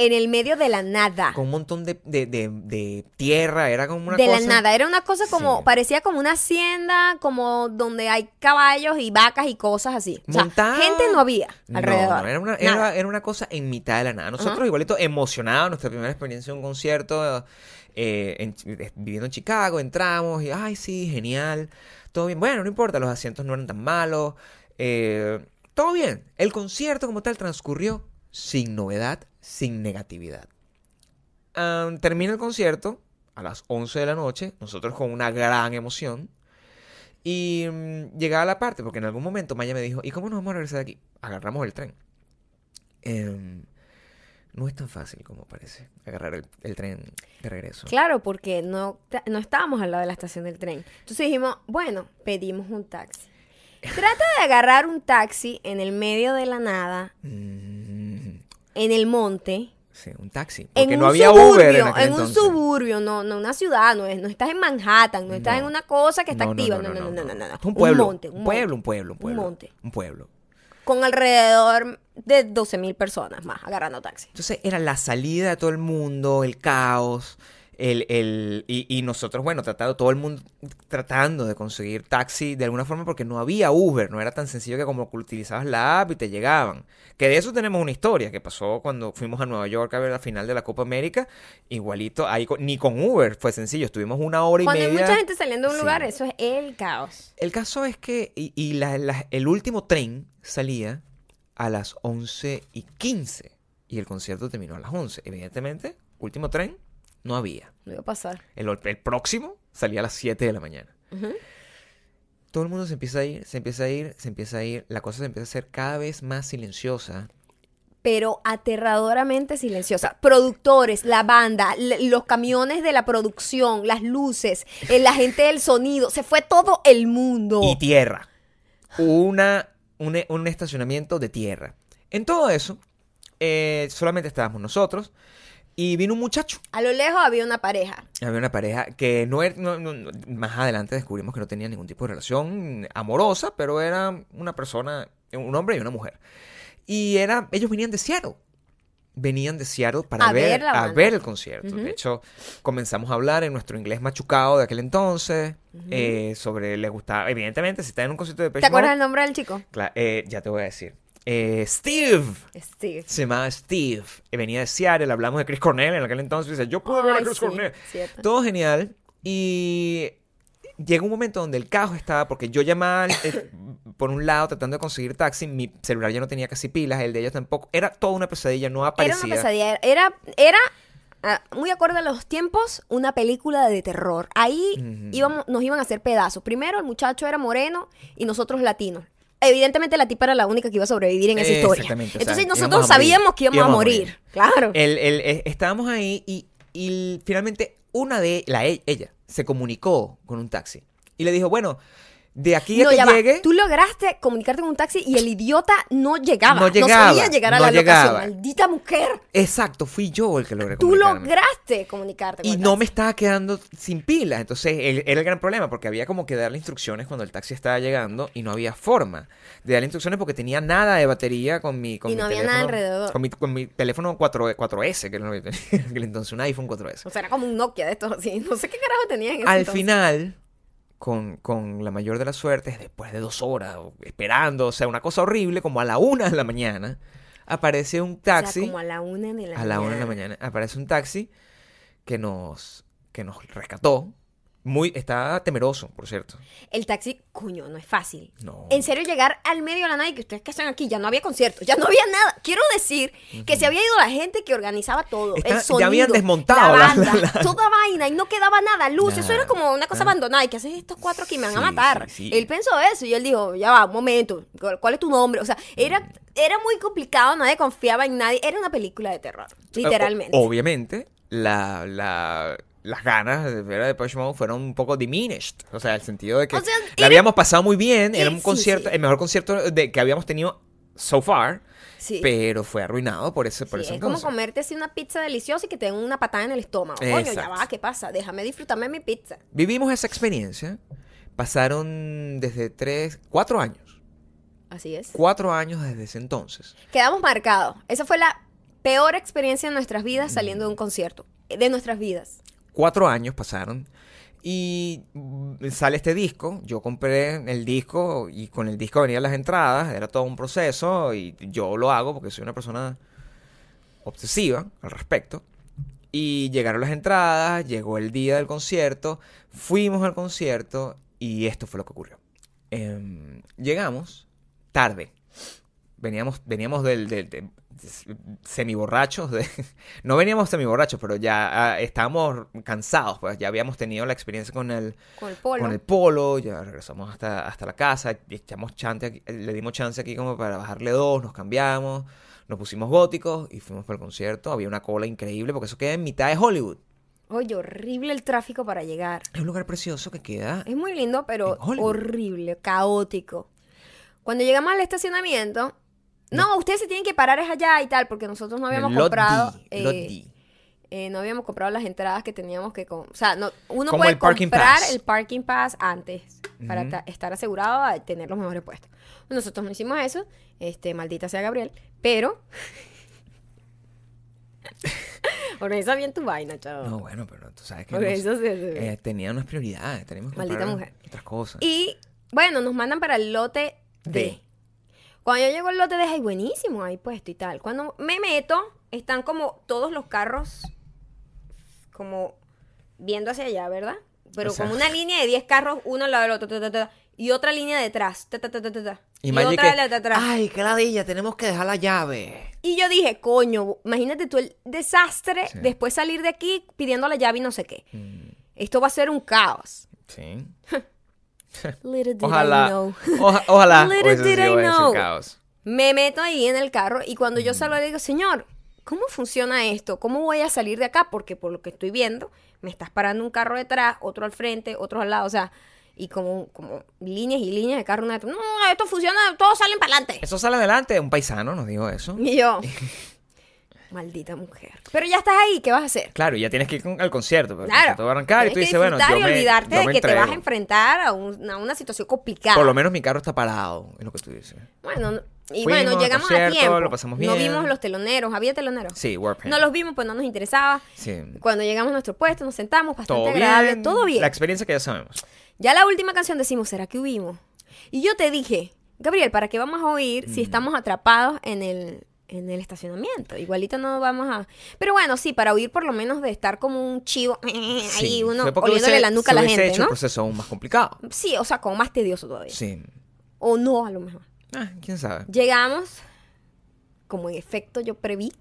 S1: En el medio de la nada.
S2: con un montón de, de- de- de tierra, era como una
S1: de
S2: cosa...
S1: la nada. Era una cosa como,
S2: Sí.
S1: parecía como una hacienda, como donde hay caballos y vacas y cosas así. O sea,
S2: Montada-
S1: gente no había alrededor.
S2: no, era, una, era, era una cosa en mitad de la nada. Nosotros igualito emocionados, nuestra primera experiencia en un concierto, eh, en eh, viviendo en Chicago, entramos y, ay, sí, genial, todo bien. Bueno, no importa, los asientos no eran tan malos, eh, todo bien. El concierto como tal transcurrió sin novedad, sin negatividad. Termina el concierto a las 11 de la noche, nosotros con una gran emoción. Y mm, llegaba la parte, porque en algún momento Maya me dijo, ¿y cómo nos vamos a regresar de aquí? Agarramos el tren. Em, no es tan fácil como parece agarrar el, el tren de regreso.
S1: Claro, porque no, no estábamos al lado de la estación del tren. Entonces dijimos, bueno, pedimos un taxi. Trata de agarrar un taxi en el medio de la nada,
S2: mm.
S1: en el monte.
S2: Sí, un taxi. Porque
S1: en
S2: no un había
S1: suburbio,
S2: Uber. En,
S1: un suburbio, no, no una ciudad, no, es, no estás en Manhattan, no estás en una cosa que está activa.
S2: No,
S1: no,
S2: no,
S1: no, no, no,
S2: Un pueblo. Un pueblo, un pueblo, un pueblo.
S1: Un monte.
S2: Un pueblo.
S1: Con alrededor de 12 mil personas más agarrando taxi.
S2: Entonces era la salida de todo el mundo, el caos, el, el, y, y nosotros, bueno, tratando, todo el mundo tratando de conseguir taxi de alguna forma porque no había Uber, no era tan sencillo que como utilizabas la app y te llegaban. Que de eso tenemos una historia que pasó cuando fuimos a Nueva York a ver la final de la Copa América, igualito, ahí ni con Uber fue sencillo, estuvimos una hora y
S1: Cuando hay
S2: media.
S1: mucha gente saliendo de un
S2: Sí.
S1: lugar, eso es el caos.
S2: El caso es que, y, y la- la- el último tren salía a las 11 y 15 y el concierto terminó a las 11. Evidentemente, último tren no había.
S1: No iba a pasar.
S2: El, el próximo salía a las 7 de la mañana. Todo el mundo se empieza a ir, se empieza a ir, se empieza a ir. La cosa se empieza a hacer cada vez más silenciosa.
S1: Pero aterradoramente silenciosa. Productores, la banda, los camiones de la producción, las luces, eh, la gente del sonido, se fue todo el mundo.
S2: Y tierra. Una, un, un estacionamiento de tierra. En todo eso, eh, solamente estábamos nosotros y vino un muchacho.
S1: A lo lejos había una pareja.
S2: Había una pareja que no era, no- no- más adelante descubrimos que no tenía ningún tipo de relación amorosa, pero era una persona, un hombre y una mujer. Y era, ellos venían de Seattle. Venían de Seattle para
S1: A
S2: ver,
S1: ver
S2: a ver el concierto.
S1: Ujú.
S2: De hecho, comenzamos a hablar en nuestro inglés machucado de aquel entonces, eh, sobre les gustaba, evidentemente, si está en un concierto de
S1: ¿Te
S2: Depeche
S1: acuerdas
S2: Mode,
S1: el nombre del chico?
S2: eh, ya te voy a decir. Eh, Steve.
S1: Steve.
S2: Se llamaba Steve. venía de Seattle. Hablamos de Chris Cornell en aquel entonces. Dice, yo pude ver a Chris
S1: sí,
S2: Cornell.
S1: cierto.
S2: Todo genial. Y llegó un momento donde el caos estaba, porque yo llamaba eh, por un lado tratando de conseguir taxi, mi celular ya no tenía casi pilas, el de ellos tampoco. Era toda una pesadilla, no
S1: Era
S2: aparecía.
S1: una pesadilla. Era, era ah, muy acorde a los tiempos, una película de terror. Ahí íbamos, nos iban a hacer pedazos. Primero, el muchacho era moreno y nosotros latinos. Evidentemente la tipa era la única que iba a sobrevivir en esa historia.
S2: Exactamente, o sea,
S1: Entonces nosotros sabíamos que íbamos,
S2: Íbamos
S1: a
S2: a
S1: morir. Claro.
S2: El- el- eh, estábamos ahí y, y finalmente una de la e- ella se comunicó con un taxi y le dijo, bueno, de aquí a
S1: no,
S2: que
S1: ya va.
S2: llegue...
S1: Tú lograste comunicarte con un taxi y el idiota no llegaba.
S2: No llegaba,
S1: sabía llegar a
S2: no
S1: la
S2: llegaba.
S1: locación. Maldita mujer.
S2: Exacto, fui yo el que logré
S1: Tú lograste comunicarte con
S2: Y
S1: el
S2: no
S1: taxi.
S2: me estaba quedando sin pilas. Entonces, el- era el gran problema, porque había como que darle instrucciones cuando el taxi estaba llegando y no había forma de darle instrucciones porque tenía nada de batería con mi, con
S1: Y
S2: mi
S1: no había
S2: teléfono.
S1: nada alrededor.
S2: Con mi, con mi teléfono 4, 4S, que era lo que tenía en aquel entonces, un iPhone 4S.
S1: O sea, era como un Nokia de estos así. No sé qué carajo tenía en ese
S2: Al
S1: entonces.
S2: final, con, con la mayor de las suertes, después de dos horas esperando, o sea, una cosa horrible, como a la una de la mañana, aparece un
S1: O sea,
S2: taxi.
S1: como a la una de la
S2: a la una de la mañana aparece un taxi que nos que nos rescató muy estaba temeroso por cierto
S1: El taxi, coño, no es fácil.
S2: no
S1: En serio, llegar al medio de la nada y que ustedes que están aquí, ya no había conciertos, ya no había nada. Quiero decir que se había ido la gente que organizaba todo.
S2: Está-
S1: el
S2: ya
S1: sonido,
S2: habían desmontado
S1: la
S2: la-
S1: banda,
S2: la- la-
S1: toda vaina y no quedaba nada, luz. Eso era como una cosa
S2: nada.
S1: abandonada y que haces estos cuatro aquí me van a matar.
S2: sí, sí.
S1: Él pensó eso y él dijo, ya va, un momento, ¿cuál cuál es tu nombre? O sea, era, era muy complicado, nadie confiaba en nadie. Era una película de terror, literalmente.
S2: O- obviamente la, la- las ganas de ver a Depeche Mode fueron un poco diminished o sea el sentido de que
S1: O sea,
S2: la
S1: era-
S2: habíamos pasado muy bien era un
S1: sí,
S2: concierto
S1: sí.
S2: el mejor concierto de, que habíamos tenido so far
S1: sí.
S2: pero fue arruinado por ese por ese
S1: es como comerte así una pizza deliciosa y que te den una patada en el estómago. Coño, ya
S2: Exacto.
S1: va, ¿qué pasa? Déjame disfrutarme mi pizza.
S2: vivimos esa experiencia pasaron desde tres cuatro años
S1: Así es.
S2: cuatro años desde ese entonces
S1: Quedamos marcados. Esa fue la peor experiencia de nuestras vidas saliendo de un concierto. De nuestras vidas.
S2: Cuatro años pasaron y sale este disco. Yo compré el disco y con el disco venían las entradas. Era todo un proceso y yo lo hago porque soy una persona obsesiva al respecto. Y llegaron las entradas, llegó el día del concierto, fuimos al concierto y esto fue lo que ocurrió. Em, llegamos tarde. Veníamos, veníamos del, del- de- semiborrachos. De, no veníamos semiborrachos, pero ya ah, estábamos cansados. Pues ya habíamos tenido la experiencia con el,
S1: Con el polo.
S2: con el polo, ya regresamos hasta, hasta la casa, echamos chance aquí- le dimos chance aquí como para bajarle dos, nos cambiamos, nos pusimos góticos y fuimos para el concierto. Había una cola increíble porque eso queda en mitad de Hollywood.
S1: Oye, horrible el tráfico para llegar.
S2: Es un lugar precioso que queda.
S1: Es muy lindo, pero horrible, caótico. Cuando llegamos al estacionamiento, No, ustedes se tienen que parar es allá y tal, porque nosotros no habíamos
S2: Lot
S1: comprado.
S2: D,
S1: eh, eh, no habíamos comprado las entradas que teníamos que... o sea, no, uno
S2: Como
S1: puede
S2: el
S1: comprar
S2: pass.
S1: el parking pass antes para estar asegurado de tener los mejores puestos. Nosotros no hicimos eso, este, maldita sea Gabriel, pero... Organiza bien tu vaina, chavo.
S2: No, bueno, pero tú sabes que nos- eh, tenía unas prioridades. Teníamos que
S1: Maldita mujer.
S2: otras cosas.
S1: Y bueno, nos mandan para el lote D.
S2: D.
S1: Cuando yo llego al lote D, ay, buenísimo, ahí puesto y tal. Cuando me meto, están como todos los carros, como viendo hacia allá, ¿verdad? Pero
S2: O sea-
S1: como una línea de 10 carros, uno al lado del otro, ta, ta, ta, y otra línea detrás, y,
S2: Magic
S1: otra
S2: que,
S1: de atrás.
S2: Ay, qué ladilla, tenemos que dejar la llave.
S1: Y yo dije, coño, imagínate tú el desastre,
S2: Sí.
S1: después salir de aquí pidiendo la llave y no sé qué.
S2: Mm,
S1: Esto va a ser un caos.
S2: sí.
S1: Little did I
S2: Ojalá.
S1: know.
S2: oja- ojalá.
S1: Little I know.
S2: caos.
S1: Me meto ahí en el carro y cuando yo salgo le digo, señor, ¿cómo funciona esto? ¿Cómo voy a salir de acá? Porque por lo que estoy viendo, me estás parando un carro detrás, otro al frente, otro al lado, o sea, y como, como líneas y líneas de carro. una. No, esto funciona, todos salen para adelante.
S2: Eso sale adelante. Un paisano nos dijo eso.
S1: Y yo, maldita mujer. Pero ya estás ahí, ¿qué vas a hacer?
S2: Claro, ya tienes que ir al concierto. pero el
S1: Claro.
S2: concierto va a arrancar y tú dices, bueno, yo
S1: y
S2: me,
S1: olvidarte
S2: yo
S1: de
S2: me
S1: que te vas a enfrentar a, un- a una situación complicada.
S2: Por lo menos mi carro está parado, es lo que tú dices.
S1: Bueno, no- y
S2: Fuimos
S1: bueno, llegamos a tiempo.
S2: lo pasamos
S1: No
S2: bien.
S1: vimos los teloneros, había teloneros.
S2: Sí, Warpaint.
S1: No los vimos, pues no nos interesaba.
S2: Sí.
S1: Cuando llegamos a nuestro puesto, nos sentamos, bastante
S2: Todo
S1: agradable,
S2: bien.
S1: todo bien.
S2: La experiencia que ya sabemos.
S1: Ya la última canción decimos, ¿será que hubimos? Y yo te dije, Gabriel, ¿para qué vamos a oír
S2: Mm.
S1: si estamos atrapados en el, en el estacionamiento? Igualito no vamos a... Pero bueno, sí, para oír por lo menos de estar como un chivo, ahí
S2: Sí,
S1: uno oliéndole
S2: hubiese-
S1: la nuca a la gente,
S2: hecho
S1: ¿no?
S2: proceso aún más complicado.
S1: Sí, o sea, como más tedioso todavía.
S2: Sí.
S1: O no, a lo mejor.
S2: Ah, quién sabe.
S1: Llegamos, como en efecto yo preví,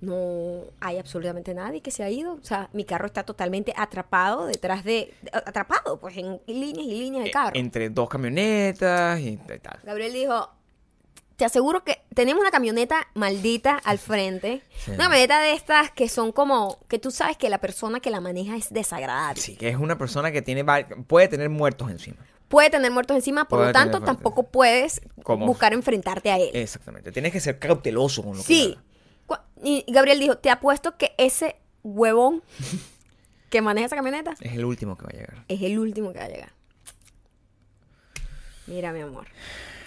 S1: no hay absolutamente nadie que se ha ido. O sea, mi carro está totalmente atrapado detrás de... Atrapado, pues, en líneas y líneas de
S2: Eh,
S1: carro.
S2: Entre dos camionetas y tal.
S1: Gabriel dijo, te aseguro que tenemos una camioneta maldita al frente.
S2: Sí.
S1: Una camioneta de estas que son como, que tú sabes que la persona que la maneja es desagradable.
S2: Sí, que es una persona que tiene puede tener muertos encima.
S1: Puede tener muertos encima, por
S2: Puede
S1: lo tanto
S2: tener
S1: tampoco puedes
S2: ¿Cómo?
S1: buscar enfrentarte a él.
S2: Exactamente. Tienes que ser cauteloso con lo que
S1: Sí. Cu- Y y Gabriel dijo, te apuesto que ese huevón que maneja esa camioneta
S2: Es el último que va a llegar.
S1: es el último que va a llegar. Mira, mi amor.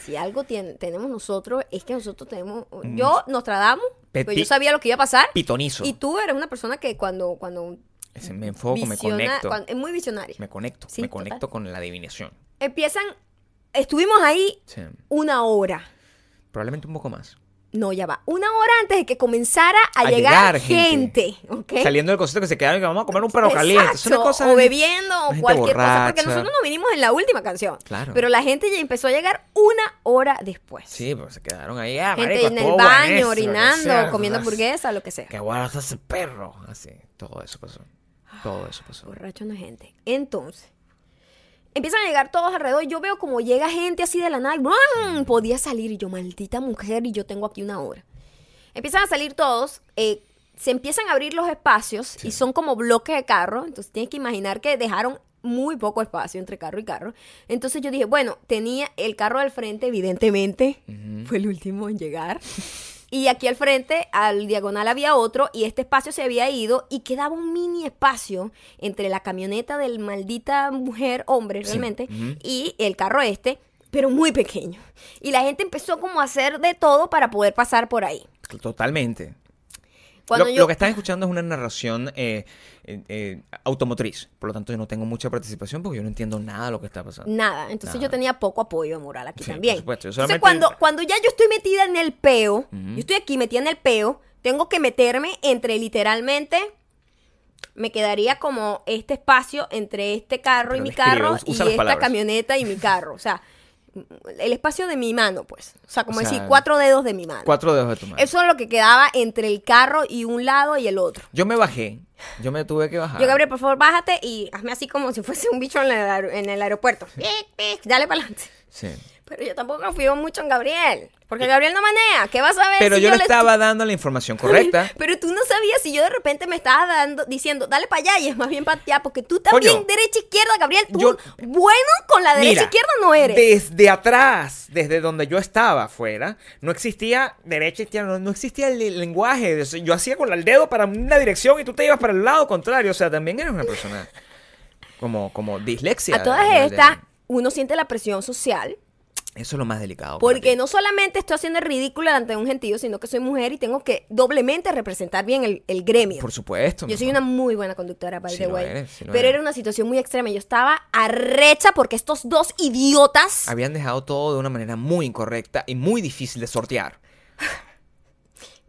S1: Si algo tiene- tenemos nosotros, es que nosotros tenemos. Yo, Nostradamus,
S2: Pe-
S1: porque yo sabía lo que iba a pasar.
S2: Pitonizo.
S1: Y tú eres una persona que cuando. cuando
S2: Ese me enfoco, me conecto.
S1: cuan- es muy visionaria.
S2: Me conecto.
S1: Sí,
S2: me
S1: total.
S2: conecto con la adivinación.
S1: Empiezan. Estuvimos ahí
S2: Sí.
S1: una hora.
S2: Probablemente un poco más.
S1: No, ya va. Una hora antes de que comenzara a,
S2: A
S1: llegar,
S2: llegar
S1: gente.
S2: Saliendo del concierto que se quedaron y que vamos a comer un perro caliente. Es una
S1: Exacto,
S2: cosa.
S1: o bebiendo o cualquier cosa, porque nosotros no vinimos en la última canción.
S2: Claro.
S1: Pero la gente ya empezó a llegar una hora después.
S2: Sí, pero se quedaron ahí. Ah,
S1: gente
S2: marico,
S1: en el baño, orinando,
S2: sea,
S1: comiendo hamburguesa, lo que sea.
S2: Qué guarda ese perro. Así, todo eso pasó. Todo eso pasó.
S1: Borracho no es gente. Entonces, empiezan a llegar todos alrededor. y Yo veo como llega gente así de la nada. y ¡brum! Podía salir y yo, maldita mujer, y yo tengo aquí una hora. Empiezan a salir todos. eh, se empiezan a abrir los espacios y son como bloques de carro. Entonces tienes que imaginar que dejaron muy poco espacio entre carro y carro. Entonces yo dije, bueno, tenía el carro del frente, evidentemente, fue el último en llegar. Y aquí al frente, al diagonal, había otro y este espacio se había ido y quedaba un mini espacio entre la camioneta del maldita mujer, hombre
S2: Sí,
S1: realmente, y el carro este, pero muy pequeño. Y la gente empezó como a hacer de todo para poder pasar por ahí.
S2: Totalmente.
S1: Cuando
S2: lo,
S1: yo-
S2: lo que están escuchando es una narración eh, eh, eh, automotriz. Por lo tanto, yo no tengo mucha participación porque yo no entiendo nada de lo que está pasando.
S1: Nada, entonces
S2: Nada.
S1: yo tenía poco apoyo moral aquí
S2: Sí,
S1: también.
S2: por supuesto, yo
S1: Entonces
S2: solamente-
S1: cuando, cuando ya yo estoy metida en el peo, yo estoy aquí metida en el peo, tengo que meterme entre literalmente, me quedaría como este espacio entre este carro y mi carro y esta
S2: palabras.
S1: camioneta y mi carro. O sea, el espacio de mi mano, pues. O sea, como
S2: O sea,
S1: decir, cuatro dedos de mi mano.
S2: Cuatro dedos de tu mano.
S1: Eso es lo que quedaba entre el carro y un lado y el otro.
S2: Yo me bajé. Yo me tuve que bajar.
S1: Yo, Gabriel, por favor, bájate y hazme así como si fuese un bicho en el, aer- en el aeropuerto. Pic, pic, Dale para adelante.
S2: Sí.
S1: Pero yo tampoco confío mucho en Gabriel. Porque Gabriel no manea. ¿Qué vas a ver?
S2: Pero
S1: si
S2: yo le
S1: le
S2: estaba dando la información correcta.
S1: Pero tú no sabías si yo de repente me estaba dando, diciendo, dale para allá y es más bien para allá, porque tú también
S2: Coño.
S1: derecha izquierda, Gabriel. Tú
S2: Yo-
S1: bueno con la derecha
S2: Mira,
S1: izquierda no eres.
S2: Desde atrás, desde donde yo estaba afuera, no existía derecha izquierda, no, no existía el, el lenguaje. Yo hacía con el dedo para una dirección y tú te ibas para el lado contrario. O sea, también eres una persona como, como dislexia.
S1: A todas
S2: de-
S1: estas, uno siente la presión social.
S2: Eso es lo más delicado.
S1: Porque no solamente estoy haciendo el ridículo ante un gentío, sino que soy mujer y tengo que doblemente representar bien el, el gremio.
S2: Por supuesto.
S1: Yo soy
S2: amor.
S1: una muy buena conductora, by
S2: Sí
S1: the way.
S2: eres, sí lo
S1: Pero
S2: eres.
S1: era una situación muy extrema. Yo estaba arrecha porque estos dos idiotas.
S2: Habían dejado todo de una manera muy incorrecta y muy difícil de sortear.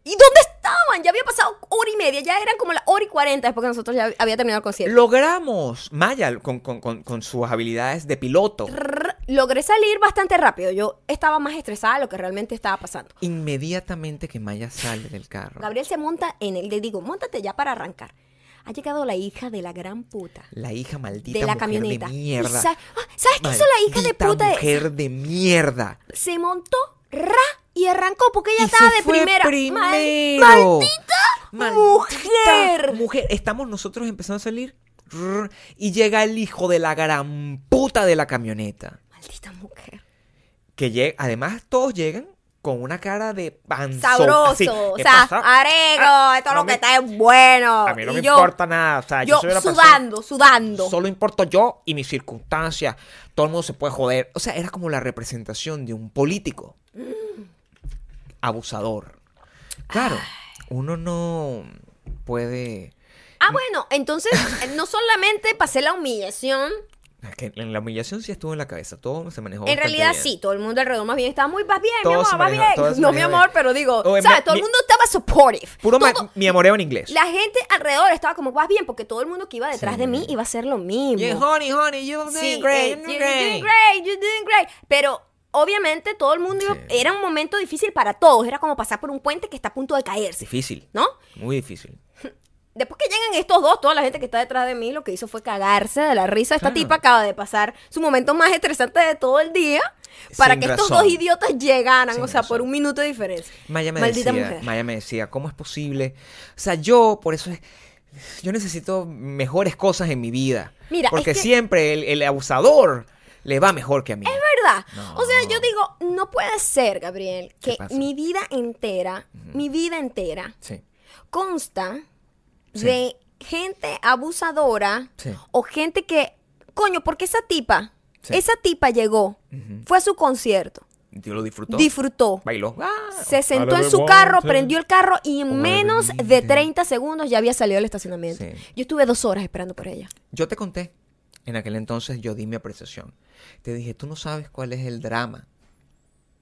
S1: ¿Y dónde estaban? Ya había pasado hora y media, ya eran como la hora y cuarenta después que nosotros ya había terminado el concierto.
S2: Logramos, Maya, con, con- con- con sus habilidades de piloto,
S1: Trrr, Logré salir bastante rápido. Yo estaba más estresada de lo que realmente estaba pasando.
S2: inmediatamente que Maya sale del carro,
S1: Gabriel se monta en él. Le digo, montate ya para arrancar. Ha llegado la hija de la gran puta.
S2: la hija maldita
S1: De la
S2: mujer
S1: camioneta.
S2: de mierda.
S1: sa- ah, ¿Sabes qué hizo la hija de puta?
S2: mujer de mierda.
S1: Se montó, ra, y arrancó porque ella
S2: Y
S1: estaba
S2: se
S1: de
S2: fue
S1: primera. Mal-
S2: primero.
S1: ¡Maldita,
S2: Maldita
S1: mujer!
S2: mujer. Estamos nosotros empezando a salir y llega el hijo de la gran puta de la camioneta.
S1: Maldita mujer.
S2: Que llega, además todos llegan con una cara de panzón.
S1: Sabroso.
S2: así,
S1: o
S2: ¿qué
S1: sea, arego,
S2: Ah,
S1: esto es
S2: no
S1: lo que
S2: me-
S1: está es bueno.
S2: A mí no
S1: Y
S2: me
S1: yo-
S2: importa nada. O sea, yo,
S1: Yo
S2: soy una persona-
S1: sudando, sudando.
S2: Solo importo yo y mis circunstancias. Todo el mundo se puede joder. O sea, era como la representación de un político. Abusador. Claro, uno no puede...
S1: Ah, bueno, entonces eh, no solamente pasé la humillación,
S2: es que en la humillación sí estuvo en la cabeza. Todo se manejó
S1: en realidad
S2: bien.
S1: sí, todo el mundo alrededor más bien estaba muy, vas bien,
S2: Todo
S1: mi amor, vas
S2: manejó- todo
S1: bien. No, mi amor,
S2: bien.
S1: pero digo,
S2: Oye,
S1: ¿sabes?
S2: me-
S1: todo el
S2: mi-
S1: mundo estaba supportive.
S2: Puro
S1: Todo-
S2: mi amoreo en inglés.
S1: La gente alrededor estaba como, vas bien, porque todo el mundo que iba detrás
S2: Sí.
S1: de mí iba a hacer lo mismo.
S2: Yeah, honey, honey, you're doing
S1: Sí,
S2: great,
S1: eh,
S2: you're doing
S1: you're
S2: great.
S1: doing great, you're doing great. Pero obviamente todo el mundo iba-
S2: Sí.
S1: era un momento difícil para todos. Era como pasar por un puente que está a punto de caerse,
S2: Difícil.
S1: ¿no?
S2: Muy difícil.
S1: Después que llegan estos dos, toda la gente que está detrás de mí lo que hizo fue cagarse de la risa. Esta
S2: Claro.
S1: tipa acaba de pasar su momento más estresante de todo el día para
S2: Sin
S1: que estos dos idiotas llegaran,
S2: Sin
S1: o sea,
S2: razón.
S1: por un minuto de diferencia.
S2: Maya me
S1: Maldita
S2: decía,
S1: mujer.
S2: Maya me decía, ¿cómo es posible? O sea, yo, por eso es, yo necesito mejores cosas en mi vida.
S1: Mira, es
S2: porque
S1: que-
S2: siempre el, el abusador le va mejor que a mí.
S1: Es verdad.
S2: No.
S1: O sea, yo digo, no puede ser, Gabriel,
S2: ¿Qué
S1: que mi vida entera, mi vida entera
S2: Sí.
S1: consta
S2: Sí.
S1: de gente abusadora
S2: Sí.
S1: o gente que, coño, porque esa tipa,
S2: Sí.
S1: esa tipa llegó, fue a su concierto,
S2: ¿Tú lo disfrutó?
S1: disfrutó,
S2: Bailó. Ah,
S1: se sentó en su carro, prendió el carro y en menos de 30 segundos ya había salido del estacionamiento.
S2: Sí.
S1: Yo estuve dos horas esperando por ella.
S2: Yo te conté, en aquel entonces yo di mi apreciación. Te dije, tú no sabes cuál es el drama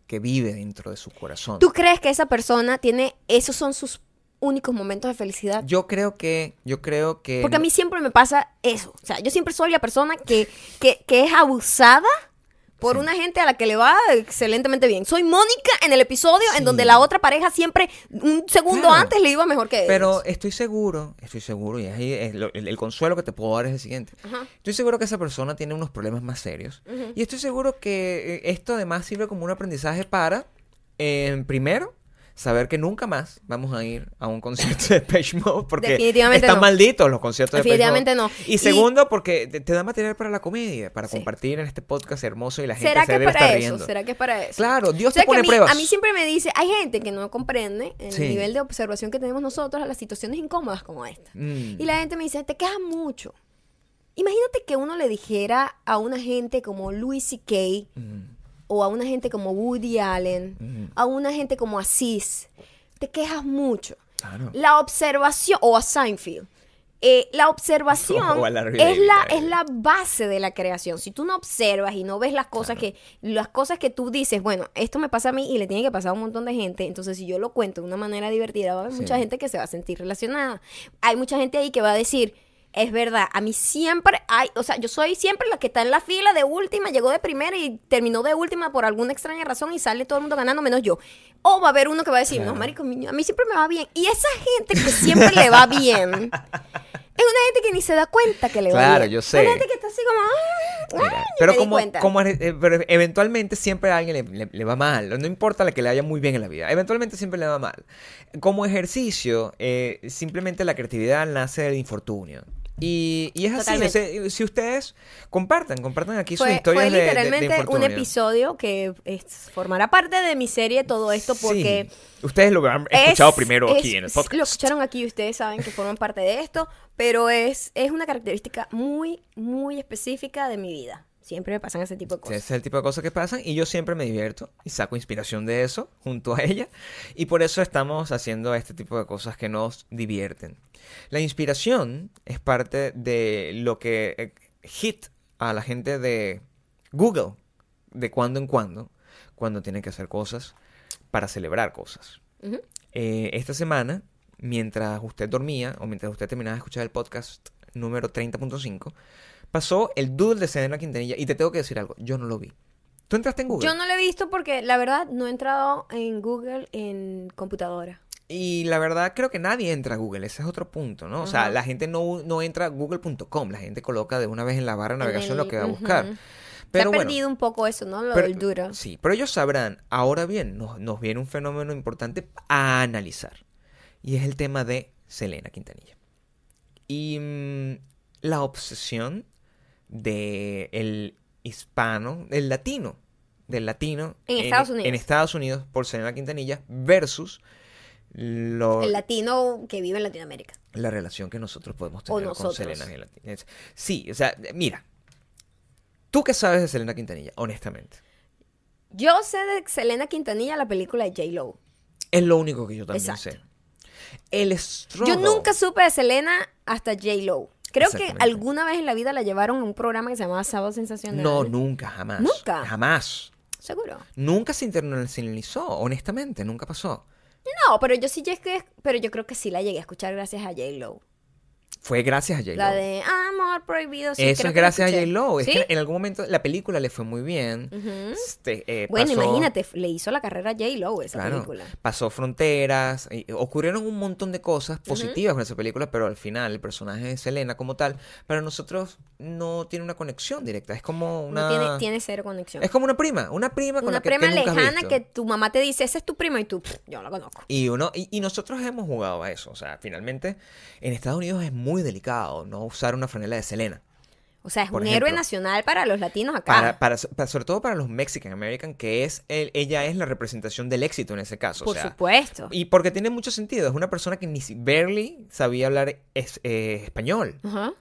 S2: que vive dentro de su corazón.
S1: ¿Tú crees que esa persona tiene, esos son sus únicos momentos de felicidad?
S2: Yo creo que, yo creo que...
S1: Porque a mí siempre me pasa eso. O sea, yo siempre soy la persona que, que, que es abusada por
S2: Sí.
S1: una gente a la que le va excelentemente bien. Soy Mónica en el episodio en donde la otra pareja siempre un segundo
S2: Claro.
S1: antes le iba mejor que ellos.
S2: Pero estoy seguro, estoy seguro, y ahí es lo- el, el consuelo que te puedo dar es el siguiente.
S1: Ajá.
S2: Estoy seguro que esa persona tiene unos problemas más serios. Y estoy seguro que eh, esto además sirve como un aprendizaje para, eh, primero, saber que nunca más vamos a ir a un concierto de Page Mode porque
S1: Definitivamente
S2: están
S1: no.
S2: malditos los conciertos de
S1: Definitivamente
S2: Depeche
S1: no.
S2: Y,
S1: Y-
S2: segundo, porque te, te da material para la comedia, para
S1: Sí.
S2: compartir en este podcast hermoso y la gente
S1: ¿Será
S2: se
S1: que es
S2: debe
S1: para
S2: estar
S1: eso?
S2: riendo.
S1: ¿Será que es para eso?
S2: Claro, Dios te pone
S1: a mí,
S2: pruebas.
S1: a mí siempre me dice, hay gente que no comprende el
S2: Sí.
S1: nivel de observación que tenemos nosotros a las situaciones incómodas como esta.
S2: Mm.
S1: Y la gente me dice, te quejas mucho. Imagínate que uno le dijera a una gente como Louis C.K.
S2: Mm.
S1: O a una gente como Woody Allen, a una gente como Asís, te quejas mucho. La observación, o a Seinfeld, eh, la observación es, la, es la base de la creación. Si tú no observas y no ves las cosas que las cosas que tú dices, bueno, esto me pasa a mí y le tiene que pasar a un montón de gente, entonces si yo lo cuento de una manera divertida, va a haber
S2: Sí.
S1: mucha gente que se va a sentir relacionada. Hay mucha gente ahí que va a decir, es verdad, a mí siempre hay, o sea, yo soy siempre la que está en la fila de última, llegó de primera y terminó de última por alguna extraña razón y sale todo el mundo ganando menos yo. O va a haber uno que va a decir,
S2: Claro.
S1: no, marico, a mí siempre me va bien. Y esa gente que siempre le va bien, Es una gente que ni se da cuenta que le va
S2: Claro,
S1: bien.
S2: yo
S1: Es
S2: sé.
S1: una gente que está así como... "Ah,
S2: Mira,
S1: ay,
S2: pero
S1: me di
S2: como,
S1: cuenta".
S2: como eh, pero eventualmente siempre a alguien le, le- le va mal. No importa la que le vaya muy bien en la vida. Eventualmente siempre le va mal. Como ejercicio, eh, simplemente la creatividad nace del infortunio. Y, y es así. Si ustedes compartan, compartan aquí sus
S1: Fue,
S2: historias
S1: fue
S2: de- de- de,
S1: literalmente un episodio que es- formará parte de mi serie todo esto porque...
S2: Sí. Ustedes lo han escuchado
S1: es-
S2: primero aquí en el podcast.
S1: Lo escucharon aquí y ustedes saben que forman parte de esto, pero es, es una característica muy, muy específica de mi vida. Siempre me pasan ese tipo de cosas.
S2: Ese es el tipo de cosas que pasan y yo siempre me divierto y saco inspiración de eso junto a ella y por eso estamos haciendo este tipo de cosas que nos divierten. La inspiración es parte de lo que eh, hit a la gente de Google de cuando en cuando, cuando tienen que hacer cosas para celebrar cosas. Eh, esta semana, mientras usted dormía o mientras usted terminaba de escuchar el podcast número 30.5, pasó el doodle de Selena Quintanilla y te tengo que decir algo, yo no lo vi. ¿Tú entraste en Google?
S1: Yo no lo he visto porque la verdad no he entrado en Google en computadora.
S2: Y la verdad creo que nadie entra a Google, ese es otro punto, ¿no? O sea, la gente no, no entra a google.com, la gente coloca de una vez en la barra de navegación
S1: el-
S2: lo que va a buscar.
S1: Se
S2: Pero
S1: ha
S2: bueno,
S1: perdido un poco eso, ¿no? Lo
S2: pero-
S1: del duro.
S2: Sí, pero ellos sabrán, ahora bien, nos, nos viene un fenómeno importante a analizar. Y es el tema de Selena Quintanilla. Y mm, la obsesión de el hispano, el latino, del latino
S1: En Estados Unidos.
S2: en Estados Unidos por Selena Quintanilla versus lo-
S1: El latino que vive en Latinoamérica.
S2: la relación que nosotros podemos tener con. Selena Quintanilla. Es- Sí, o sea, mira, ¿tú qué sabes de Selena Quintanilla, honestamente?
S1: Yo sé de Selena Quintanilla la película de J-Lo.
S2: Es lo único que yo también
S1: Exacto.
S2: sé. El.
S1: Yo nunca supe de Selena hasta J-Lo. Creo que alguna vez en la vida la llevaron a un programa que se llamaba Sábado Sensacional.
S2: No, nunca, jamás.
S1: ¿Nunca?
S2: Jamás.
S1: Seguro.
S2: Nunca se internacionalizó, honestamente, nunca pasó.
S1: No, pero yo sí llegué, pero yo creo que sí la llegué a escuchar gracias a J-Lo.
S2: Fue gracias a J-Lo.
S1: La de Amor Prohibido. Sí,
S2: Eso es gracias a. J-Lo. Es que en algún momento la película le fue muy bien. Este, eh,
S1: Bueno,
S2: pasó-
S1: imagínate, le hizo la carrera a J-Lo esa
S2: Claro,
S1: película.
S2: pasó fronteras, y ocurrieron un montón de cosas positivas con esa película, pero al final el personaje de Selena como tal, para nosotros no tiene una conexión directa, es como una...
S1: No tiene, tiene cero conexión.
S2: Es como una prima, una prima con
S1: Una
S2: la que,
S1: prima
S2: que nunca has
S1: lejana
S2: visto.
S1: que tu mamá te dice, ese es tu prima y tú, "Pff, yo la conozco.
S2: Y, uno, y, y nosotros hemos jugado a eso. O sea, finalmente en Estados Unidos es muy delicado no usar una franela de Selena.
S1: O sea, es un héroe nacional para los latinos acá.
S2: Para, para, para- sobre todo para los Mexican American, que es el- ella es la representación del éxito en ese caso. o
S1: Por
S2: sea,
S1: supuesto.
S2: Y porque tiene mucho sentido. Es una persona que ni barely sabía hablar es- eh, español.
S1: Ajá,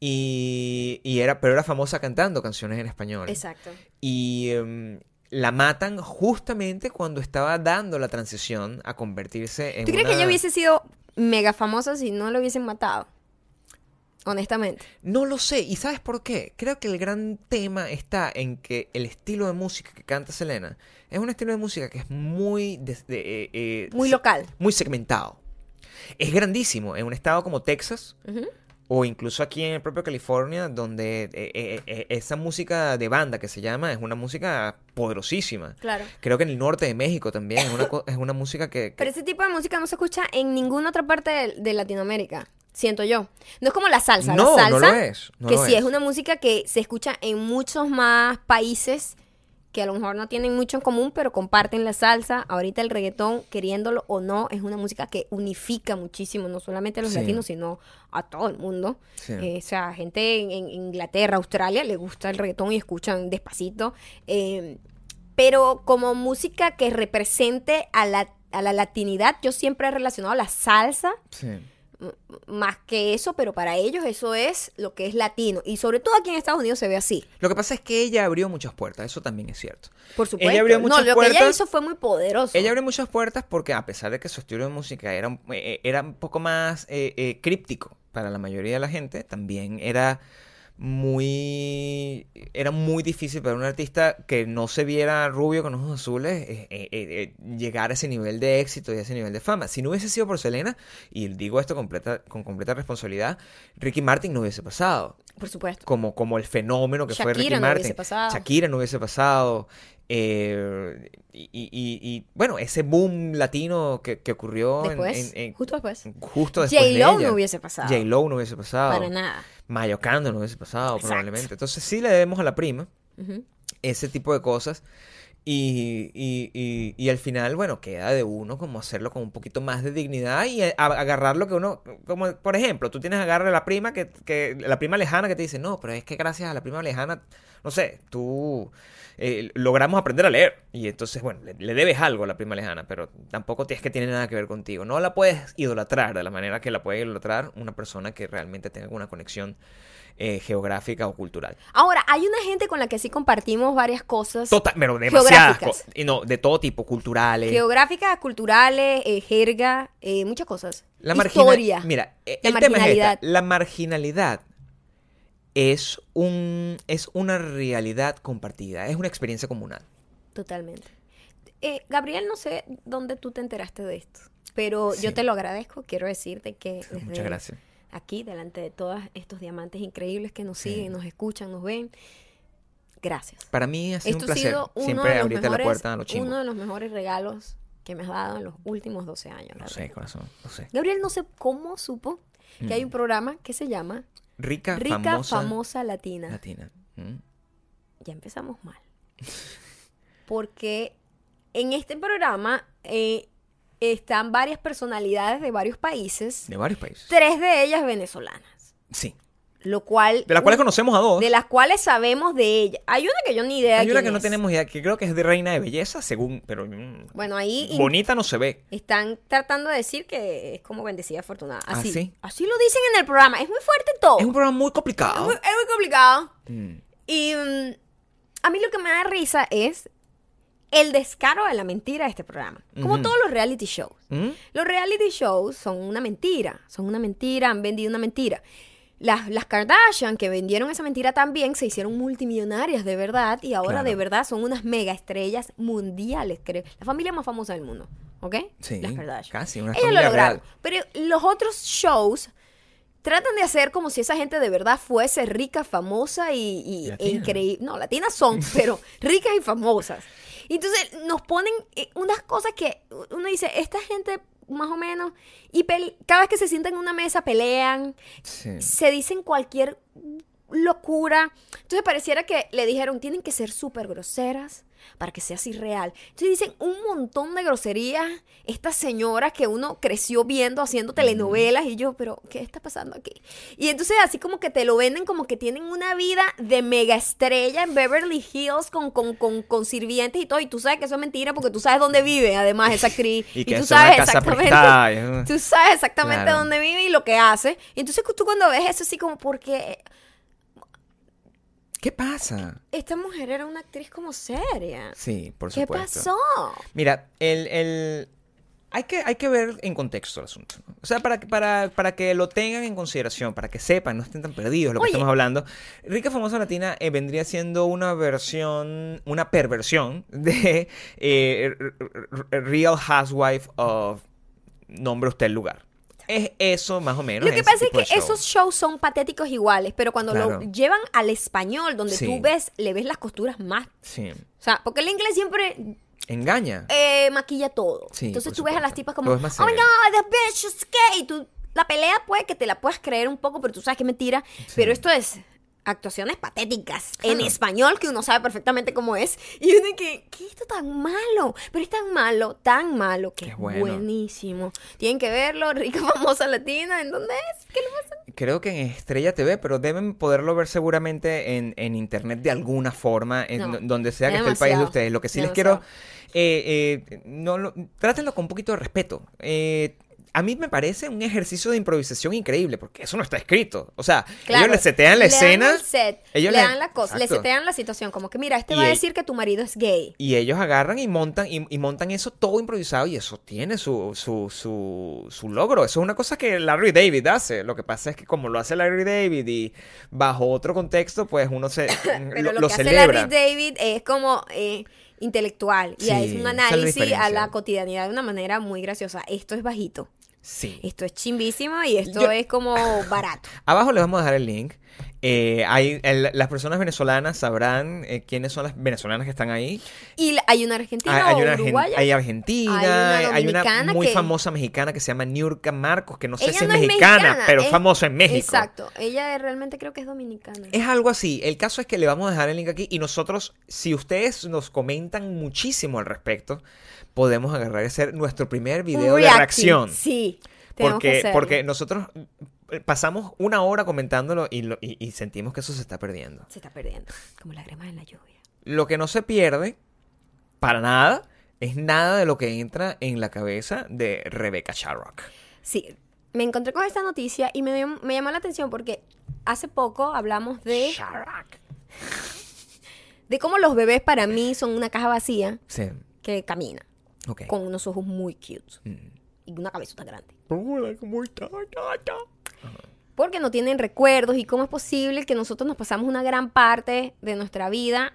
S2: Y, y era, pero era famosa cantando canciones en español.
S1: exacto.
S2: Y em, la matan justamente cuando estaba dando la transición a convertirse en
S1: ¿Tú crees que ella hubiese sido mega famosa si no lo hubiesen matado? Honestamente.
S2: No lo sé. ¿Y sabes por qué? Creo que el gran tema está en que el estilo de música que canta Selena es un estilo de música que es muy... de- eh, eh,
S1: Muy local.
S2: Muy segmentado. Es grandísimo. En un estado como Texas o incluso aquí en el propio California, donde eh, esa música de banda que se llama es una música poderosísima.
S1: Claro.
S2: Creo que en el norte de México también es una, es una música que... que-
S1: Pero ese tipo de música no se escucha en ninguna otra parte de, de Latinoamérica. Siento yo. No es como la salsa.
S2: No,
S1: la
S2: no
S1: salsa,
S2: lo es, no
S1: que
S2: lo
S1: sí es
S2: es.
S1: una música que se escucha en muchos más países que a lo mejor no tienen mucho en común, pero comparten la salsa. Ahorita el reggaetón, queriéndolo o no, es una música que unifica muchísimo, no solamente a los
S2: Sí.
S1: latinos, sino a todo el mundo.
S2: Sí.
S1: Eh, o sea, gente en, en Inglaterra, Australia, le gusta el reggaetón y escuchan despacito. Eh, pero como música que represente a la, a la latinidad, yo siempre he relacionado la salsa
S2: Sí.
S1: Más que eso, pero para ellos eso es lo que es latino. Y sobre todo aquí en Estados Unidos se ve así,
S2: Lo que pasa es que ella abrió muchas puertas, eso también es cierto.
S1: por supuesto.
S2: Ella abrió
S1: no,
S2: muchas
S1: lo que ella
S2: puertas.
S1: hizo fue muy poderoso.
S2: Ella abrió muchas puertas porque a pesar de que su estilo de música era, un- eh, eh, era un poco más eh, eh, críptico para la mayoría de la gente, también era muy era muy difícil para un artista que no se viera rubio con ojos azules eh, eh, eh, llegar a ese nivel de éxito y a ese nivel de fama. Si no hubiese sido por Selena, y digo esto completa, con completa responsabilidad, Ricky Martin no hubiese pasado
S1: por supuesto.
S2: como, como el fenómeno que fue Ricky
S1: no
S2: Martin.
S1: hubiese pasado.
S2: Shakira no hubiese pasado. Eh, y, y- y, bueno, ese boom latino que, que ocurrió
S1: Después,
S2: en- en-
S1: justo después.
S2: justo después de
S1: J-Lo no hubiese pasado.
S2: J-Lo no hubiese pasado.
S1: Para nada.
S2: Mayo Cando no hubiese pasado,
S1: Exacto.
S2: probablemente. Entonces sí le debemos a la prima ese tipo de cosas. Y, y, y, y al final, bueno, queda de uno como hacerlo con un poquito más de dignidad y agarrar lo que uno, como por ejemplo, tú tienes agarre a la prima que, que la prima lejana que te dice, no, pero es que gracias a la prima lejana, no sé, tú eh, logramos aprender a leer. Y entonces, bueno, le, debes algo a la prima lejana, pero tampoco es que tiene nada que ver contigo. No la puedes idolatrar de la manera que la puede idolatrar una persona que realmente tenga una conexión eh, geográfica o cultural.
S1: Ahora, hay una gente con la que sí compartimos varias cosas.
S2: Total, pero demasiadas
S1: Geográficas.
S2: co- y no, de todo tipo, culturales.
S1: Geográficas, culturales, eh, jerga, eh, muchas cosas.
S2: La margina-
S1: Historia.
S2: Mira,
S1: La
S2: el tema es esta. La marginalidad es un es una realidad compartida, es una experiencia comunal.
S1: Totalmente. Eh, Gabriel, no sé dónde tú te enteraste de esto, pero
S2: Sí.
S1: yo te lo agradezco. Quiero decirte que desde
S2: Muchas gracias.
S1: Aquí, delante de todos estos diamantes increíbles que nos
S2: Sí.
S1: siguen, nos escuchan, nos ven, gracias.
S2: Para mí ha sido
S1: Esto
S2: un
S1: ha
S2: placer
S1: sido uno
S2: siempre
S1: de,
S2: la
S1: mejores,
S2: puerta a los chingos.
S1: uno de los mejores regalos que me has dado en los últimos 12 años.
S2: No sé, corazón, no sé.
S1: Gabriel, no sé cómo supo que hay un programa que se llama
S2: Rica,
S1: Rica
S2: Mm. famosa,
S1: Famosa Latina.
S2: latina. Mm.
S1: ya empezamos mal. Porque en este programa eh, están varias personalidades de varios países,
S2: De varios países.
S1: tres de ellas venezolanas.
S2: Sí.
S1: Lo cual.
S2: De las cuales conocemos a dos.
S1: De las cuales sabemos de ella. Hay una que yo ni idea.
S2: Hay una que no tenemos idea, que creo que es de reina de belleza, según, pero mm,
S1: Bueno, ahí
S2: bonita no se ve.
S1: están tratando de decir que es como bendecida afortunada.
S2: ¿Ah,
S1: Así.
S2: sí?
S1: Así lo dicen en el programa. Es muy fuerte todo.
S2: Es un programa muy
S1: Es
S2: complicado.
S1: muy, es muy complicado.
S2: Mm.
S1: Y mm, a mí lo que me da risa es el descaro de la mentira de este programa. Como
S2: Ujú.
S1: todos los reality shows.
S2: ¿Mm?
S1: Los reality shows son una mentira. Son una mentira, han vendido una mentira. Las, las Kardashian que vendieron esa mentira también se hicieron multimillonarias de verdad y ahora
S2: Claro.
S1: de verdad son unas mega estrellas mundiales, creo. La familia más famosa del mundo, ¿ok?
S2: Sí,
S1: Las Kardashian.
S2: casi, una
S1: Ellos lo
S2: familia
S1: lograron.
S2: real.
S1: Pero los otros shows tratan de hacer como si esa gente de verdad fuese rica, famosa y, y- e increíble. No, latinas son, pero ricas y famosas. Y entonces nos ponen eh, unas cosas que uno dice, esta gente más o menos, y cada vez que se sientan en una mesa pelean,
S2: Sí.
S1: se dicen cualquier locura. Entonces pareciera que le dijeron, tienen que ser súper groseras para que sea así real. Entonces dicen un montón de groserías estas señoras que uno creció viendo haciendo telenovelas y yo, pero ¿qué está pasando aquí? Y entonces así como que te lo venden como que tienen una vida de mega estrella en Beverly Hills con, con, con, con sirvientes y todo. Y tú sabes que eso es mentira porque tú sabes dónde vive además esa actriz.
S2: Y que
S1: tú sabes exactamente Tú sabes exactamente
S2: Claro.
S1: dónde vive y lo que hace. Y entonces tú cuando ves eso así como porque
S2: ¿Qué pasa?
S1: esta mujer era una actriz como seria.
S2: Sí, por
S1: ¿Qué
S2: supuesto.
S1: pasó?
S2: Mira, el, el- hay, que, hay que ver en contexto el asunto. ¿no? O sea, para, que- para, para que lo tengan en consideración, para que sepan, no estén tan perdidos lo que estamos hablando. Rica Famosa Latina eh, vendría siendo una versión, una perversión de eh, Real Housewife of Nombre usted el lugar. Es eso más o menos.
S1: Lo que pasa es que
S2: show.
S1: esos shows son patéticos iguales, pero cuando
S2: Claro.
S1: lo llevan al español, donde
S2: Sí.
S1: tú ves, le ves las costuras más.
S2: Sí.
S1: O sea, porque el inglés siempre
S2: Engaña.
S1: eh, maquilla todo.
S2: Sí,
S1: Entonces tú ves a las tipas como, oh my god, the bitch is gay. Y tú, la pelea puede que te la puedas creer un poco, pero tú sabes que es mentira. Pero esto es actuaciones patéticas en
S2: Claro.
S1: español que uno sabe perfectamente cómo es. Y uno que, ¿qué es esto tan malo? Pero es tan malo, tan malo que
S2: Qué
S1: es
S2: bueno.
S1: buenísimo. Tienen que verlo, rica famosa latina. ¿En dónde es? ¿Qué le pasa?
S2: Creo que en Estrella TV, pero deben poderlo ver seguramente en, en internet de alguna forma, en
S1: No,
S2: donde sea que esté el país de ustedes. Lo que sí les quiero, eh, eh, no lo- trátenlo con un poquito de respeto. Eh, a mí me parece un ejercicio de improvisación increíble, porque eso no está escrito. O sea, ellos le setean la
S1: le dan
S2: escena.
S1: el set,
S2: ellos
S1: le dan la cosa, le
S2: Exacto.
S1: setean la situación, como que mira, este
S2: Y
S1: va a
S2: el-
S1: decir que tu marido es gay.
S2: Y ellos agarran y montan y, y montan eso todo improvisado y eso tiene su, su, su, su logro. Eso es una cosa que Larry David hace. Lo que pasa es que como lo hace Larry David y bajo otro contexto, pues uno se
S1: Pero
S2: lo,
S1: lo, que
S2: celebra.
S1: hace Larry David es como eh, intelectual y
S2: Sí,
S1: es un
S2: la
S1: análisis a la cotidianidad de una manera muy graciosa. Esto es bajito,
S2: Sí.
S1: esto es chimbísimo y esto
S2: Yo-
S1: es como barato.
S2: Abajo les vamos a dejar el link. Eh, hay, el- las personas venezolanas sabrán eh, quiénes son las venezolanas que están ahí.
S1: Y hay una argentina
S2: hay,
S1: o
S2: hay una argen-
S1: uruguaya.
S2: hay argentina,
S1: Hay una
S2: hay una
S1: dominicana
S2: muy
S1: que-
S2: famosa mexicana que se llama Niurka Marcos, que no sé
S1: Ella
S2: si es
S1: no es
S2: mexicana,
S1: mexicana,
S2: pero es- famosa en México.
S1: Exacto. Ella realmente creo que es dominicana.
S2: Es algo así. El caso es que le vamos a dejar el link aquí y nosotros, si ustedes nos comentan muchísimo al respecto, podemos agarrar y hacer nuestro primer video de reacción.
S1: Sí. tenemos que
S2: Porque, porque nosotros eh, pasamos una hora comentándolo y, lo- y- y sentimos que eso se está perdiendo.
S1: Se está perdiendo. Como lágrimas en la lluvia.
S2: Lo que no se pierde, para nada, es nada de lo que entra en la cabeza de Rebecca Sharrock.
S1: Sí. Me encontré con esta noticia y me, me llamó la atención porque hace poco hablamos de,
S2: Sharrock.
S1: de cómo los bebés para mí son una caja vacía
S2: Sí,
S1: que camina
S2: ok.
S1: con unos ojos muy cute
S2: Mm.
S1: y una cabezota grande. Porque no tienen recuerdos y cómo es posible que nosotros nos pasamos una gran parte de nuestra vida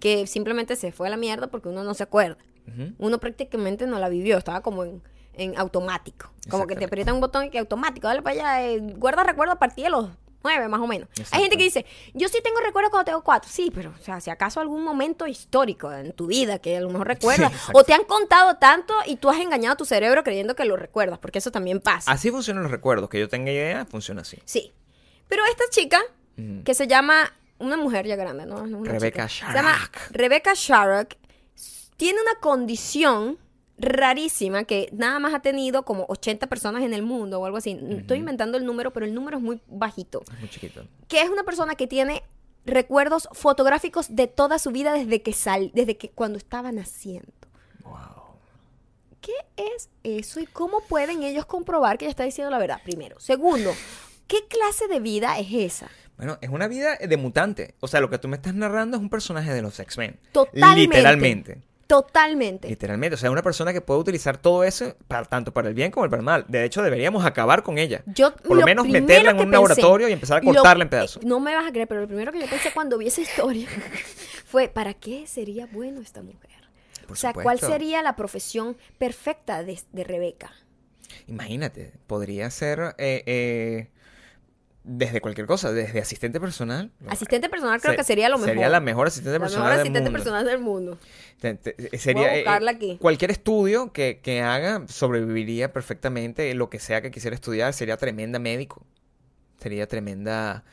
S1: que simplemente se fue a la mierda porque uno no se acuerda.
S2: Ujú.
S1: Uno prácticamente no la vivió, estaba como en, en automático. Como que te aprietan un botón y que automático, dale para allá, eh, guarda recuerdos a partir de los nueve más o menos.
S2: Exacto.
S1: Hay gente que dice, yo sí tengo recuerdos cuando tengo cuatro. Sí, pero, o sea, si acaso algún momento histórico en tu vida que a lo mejor recuerdas, o te han contado tanto y tú has engañado a tu cerebro creyendo que lo recuerdas, porque eso también pasa.
S2: Así funcionan los recuerdos. Que yo tenga idea, funciona así.
S1: Sí. Pero esta chica, que se llama, una mujer ya grande, ¿no? Una
S2: Rebecca
S1: chica. Se llama
S2: Sharrock.
S1: Rebecca Sharrock. s- Tiene una condición rarísima que nada más ha tenido como 80 personas en el mundo o algo así. Estoy inventando el número, pero el número es muy bajito.
S2: Es muy chiquito.
S1: Que es una persona que tiene recuerdos fotográficos de toda su vida desde que sal, desde que cuando estaba naciendo.
S2: Wow.
S1: ¿Qué es eso y cómo pueden ellos comprobar que ella está diciendo la verdad? Primero. Segundo, ¿qué clase de vida es esa?
S2: Bueno, es una vida de mutante. O sea, lo que tú me estás narrando es un personaje de los X-Men.
S1: Totalmente.
S2: Literalmente.
S1: Totalmente.
S2: Literalmente. O sea, una persona que puede utilizar todo eso para, tanto para el bien como para el mal. De hecho, deberíamos acabar con ella.
S1: Yo
S2: Por lo menos meterla en un
S1: pensé-
S2: laboratorio y empezar a
S1: lo-
S2: cortarla en pedazos.
S1: No me vas a creer, pero lo primero que yo pensé cuando vi esa historia fue, ¿para qué sería bueno esta mujer?
S2: Por
S1: o sea, ¿cuál sería la profesión perfecta de, de Rebeca?
S2: Imagínate, podría ser eh, eh, desde cualquier cosa, desde asistente personal.
S1: Asistente personal creo
S2: Se-
S1: que sería lo mejor.
S2: Sería la mejor asistente
S1: La
S2: personal
S1: mejor
S2: del
S1: asistente
S2: mundo.
S1: personal del mundo.
S2: Te- te- sería, eh,
S1: buscarla aquí.
S2: Cualquier estudio que, que haga sobreviviría perfectamente. Lo que sea que quisiera estudiar sería tremenda médico. Sería tremenda.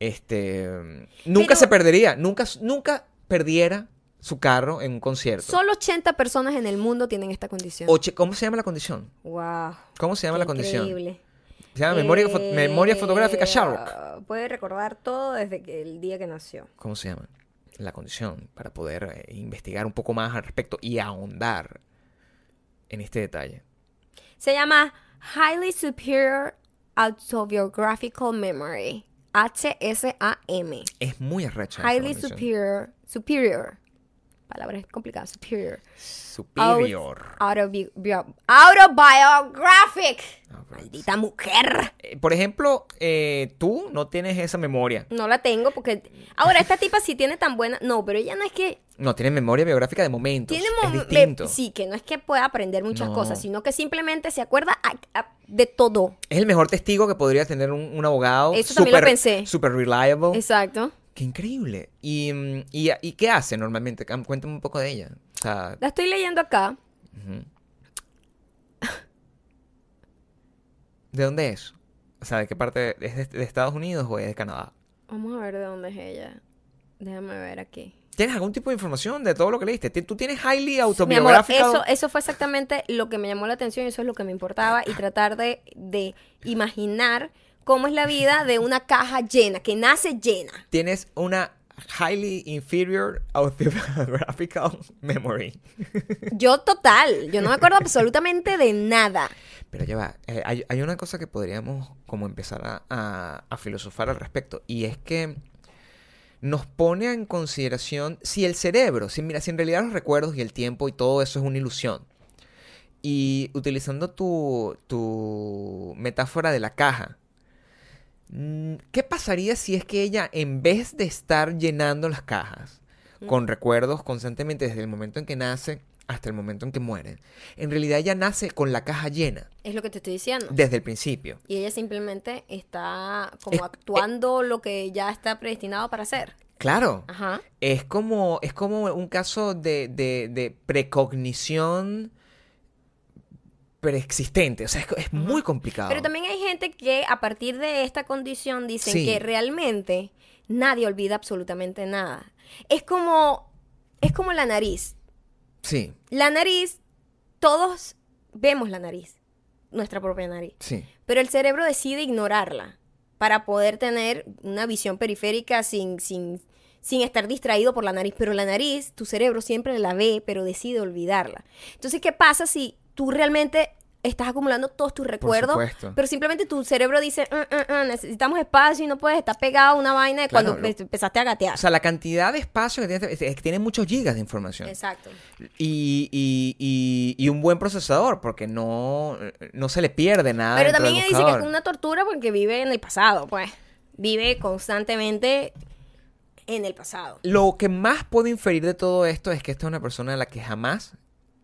S2: Este. Nunca
S1: Pero-
S2: se perdería. Nunca, nunca perdiera su carro en un concierto.
S1: Solo 80 personas en el mundo tienen esta condición.
S2: Oche- ¿Cómo se llama la condición?
S1: wow.
S2: ¿Cómo se llama la condición?
S1: Increíble.
S2: Se llama memoria, fo-
S1: Eh,
S2: memoria fotográfica Sharrock.
S1: Puede recordar todo desde que el día que nació.
S2: ¿Cómo se llama? La condición para poder eh, investigar un poco más al respecto y ahondar en este detalle.
S1: Se llama Highly Superior Autobiographical Memory. HSAM.
S2: Es muy arrecha.
S1: Highly. Superior. Superior. Palabra complicada. Superior.
S2: Superior.
S1: Autobi- bio- autobiographic.
S2: Ah, pues.
S1: Maldita mujer.
S2: Eh, Por ejemplo, eh, tú no tienes esa memoria.
S1: No la tengo porque. Ahora, esta tipa sí tiene tan buena. No, pero ella no es que.
S2: No tienes memoria biográfica de momentos.
S1: Tiene
S2: es
S1: mom-
S2: distinto.
S1: me- Sí, que no es que pueda aprender muchas
S2: No.
S1: cosas, sino que simplemente se acuerda a- a- de todo.
S2: Es el mejor testigo que podría tener un, un abogado.
S1: Eso también lo
S2: super-
S1: pensé.
S2: Super reliable.
S1: Exacto.
S2: Qué increíble. ¿Y, mm, y, y qué hace normalmente? Cuéntame un poco de ella. O sea,
S1: La estoy leyendo acá.
S2: ¿de dónde es? O sea, ¿de qué parte? ¿Es de, de Estados Unidos o es de Canadá?
S1: Vamos a ver de dónde es ella. Déjame ver aquí.
S2: ¿Tienes algún tipo de información de todo lo que leíste? ¿Ti- ¿Tú tienes highly
S1: Mi amor,
S2: autobiográfico?
S1: eso, eso fue exactamente lo que me llamó la atención y eso es lo que me importaba y tratar de, de imaginar cómo es la vida de una caja llena, que nace llena.
S2: Tienes una highly inferior autobiographical memory.
S1: Yo total, yo no me acuerdo absolutamente de nada.
S2: Pero ya va, eh, hay, hay una cosa que podríamos como empezar a, a- a filosofar al respecto y es que nos pone en consideración si el cerebro, si mira, si en realidad los recuerdos y el tiempo y todo eso es una ilusión. Y utilizando tu, tu metáfora de la caja, ¿qué pasaría si es que ella, en vez de estar llenando las cajas con recuerdos constantemente desde el momento en que nace hasta el momento en que mueren, en realidad ella nace con la caja llena
S1: Es lo que te estoy diciendo.
S2: desde el principio.
S1: Y ella simplemente está como
S2: Es-
S1: actuando lo que ya está predestinado para hacer.
S2: Claro.
S1: Ajá.
S2: Es como, es como un caso de, de, de precognición preexistente. O sea, es, es muy complicado.
S1: Pero también hay gente que a partir de esta condición dicen
S2: Sí.
S1: que realmente nadie olvida absolutamente nada. Es como, es como la nariz.
S2: Sí,
S1: La nariz, todos vemos la nariz, nuestra propia nariz.
S2: sí.
S1: Pero el cerebro decide ignorarla para poder tener una visión periférica sin, sin, sin estar distraído por la nariz. Pero la nariz, tu cerebro siempre la ve, pero decide olvidarla. Entonces, ¿qué pasa si tú realmente estás acumulando todos tus recuerdos?
S2: supuesto.
S1: Pero simplemente tu cerebro dice, "Mm, mm, mm, necesitamos espacio y no puedes estar pegado a una vaina de
S2: Claro,
S1: cuando
S2: lo-
S1: empezaste a gatear.
S2: O sea, la cantidad de espacio que tiene, es que tiene muchos gigas de información.
S1: Exacto.
S2: Y, y, y, y un buen procesador, porque no, no se le pierde nada.
S1: Pero
S2: dentro del
S1: también dice que es una tortura porque vive en el pasado, pues. Vive constantemente en el pasado.
S2: Lo que más puedo inferir de todo esto es que esta es una persona a la que jamás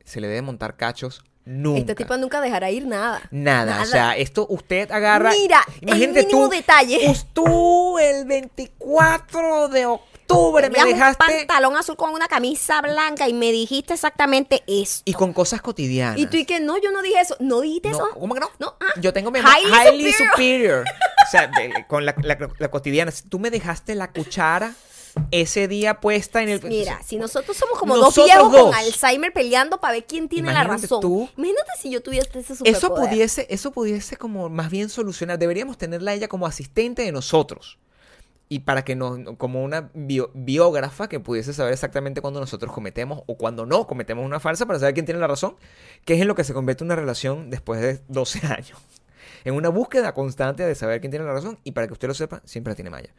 S2: se le debe montar cachos nunca.
S1: Este tipo nunca dejará ir nada.
S2: Nada, o sea, esto usted agarra.
S1: Mira, el mínimo detalle.
S2: us- Tú, el 24 de octubre, me
S1: Tenías un
S2: dejaste.
S1: pantalón azul con una camisa blanca y me dijiste exactamente eso.
S2: Y con cosas cotidianas.
S1: Y tú y que no, yo no dije eso. ¿No dijiste
S2: No,
S1: eso?
S2: ¿Cómo que no?
S1: No, ah.
S2: Yo tengo mi
S1: Highly
S2: highly,
S1: superior.
S2: superior. o sea, con la, la- la cotidiana. Tú me dejaste la cuchara ese día puesta en el.
S1: Mira, si nosotros somos como
S2: Nosotros
S1: dos viejos
S2: dos.
S1: con Alzheimer peleando para ver quién tiene la razón.
S2: tú.
S1: Imagínate si yo tuviese ese
S2: Eso
S1: superpoder.
S2: pudiese, eso pudiese como más bien solucionar. Deberíamos tenerla a ella como asistente de nosotros. Y para que nos, como una bio- biógrafa que pudiese saber exactamente cuando nosotros cometemos o cuando no cometemos una falsa para saber quién tiene la razón, que es en lo que se convierte una relación después de 12 años. En una búsqueda constante de saber quién tiene la razón y para que usted lo sepa, siempre la tiene Maya.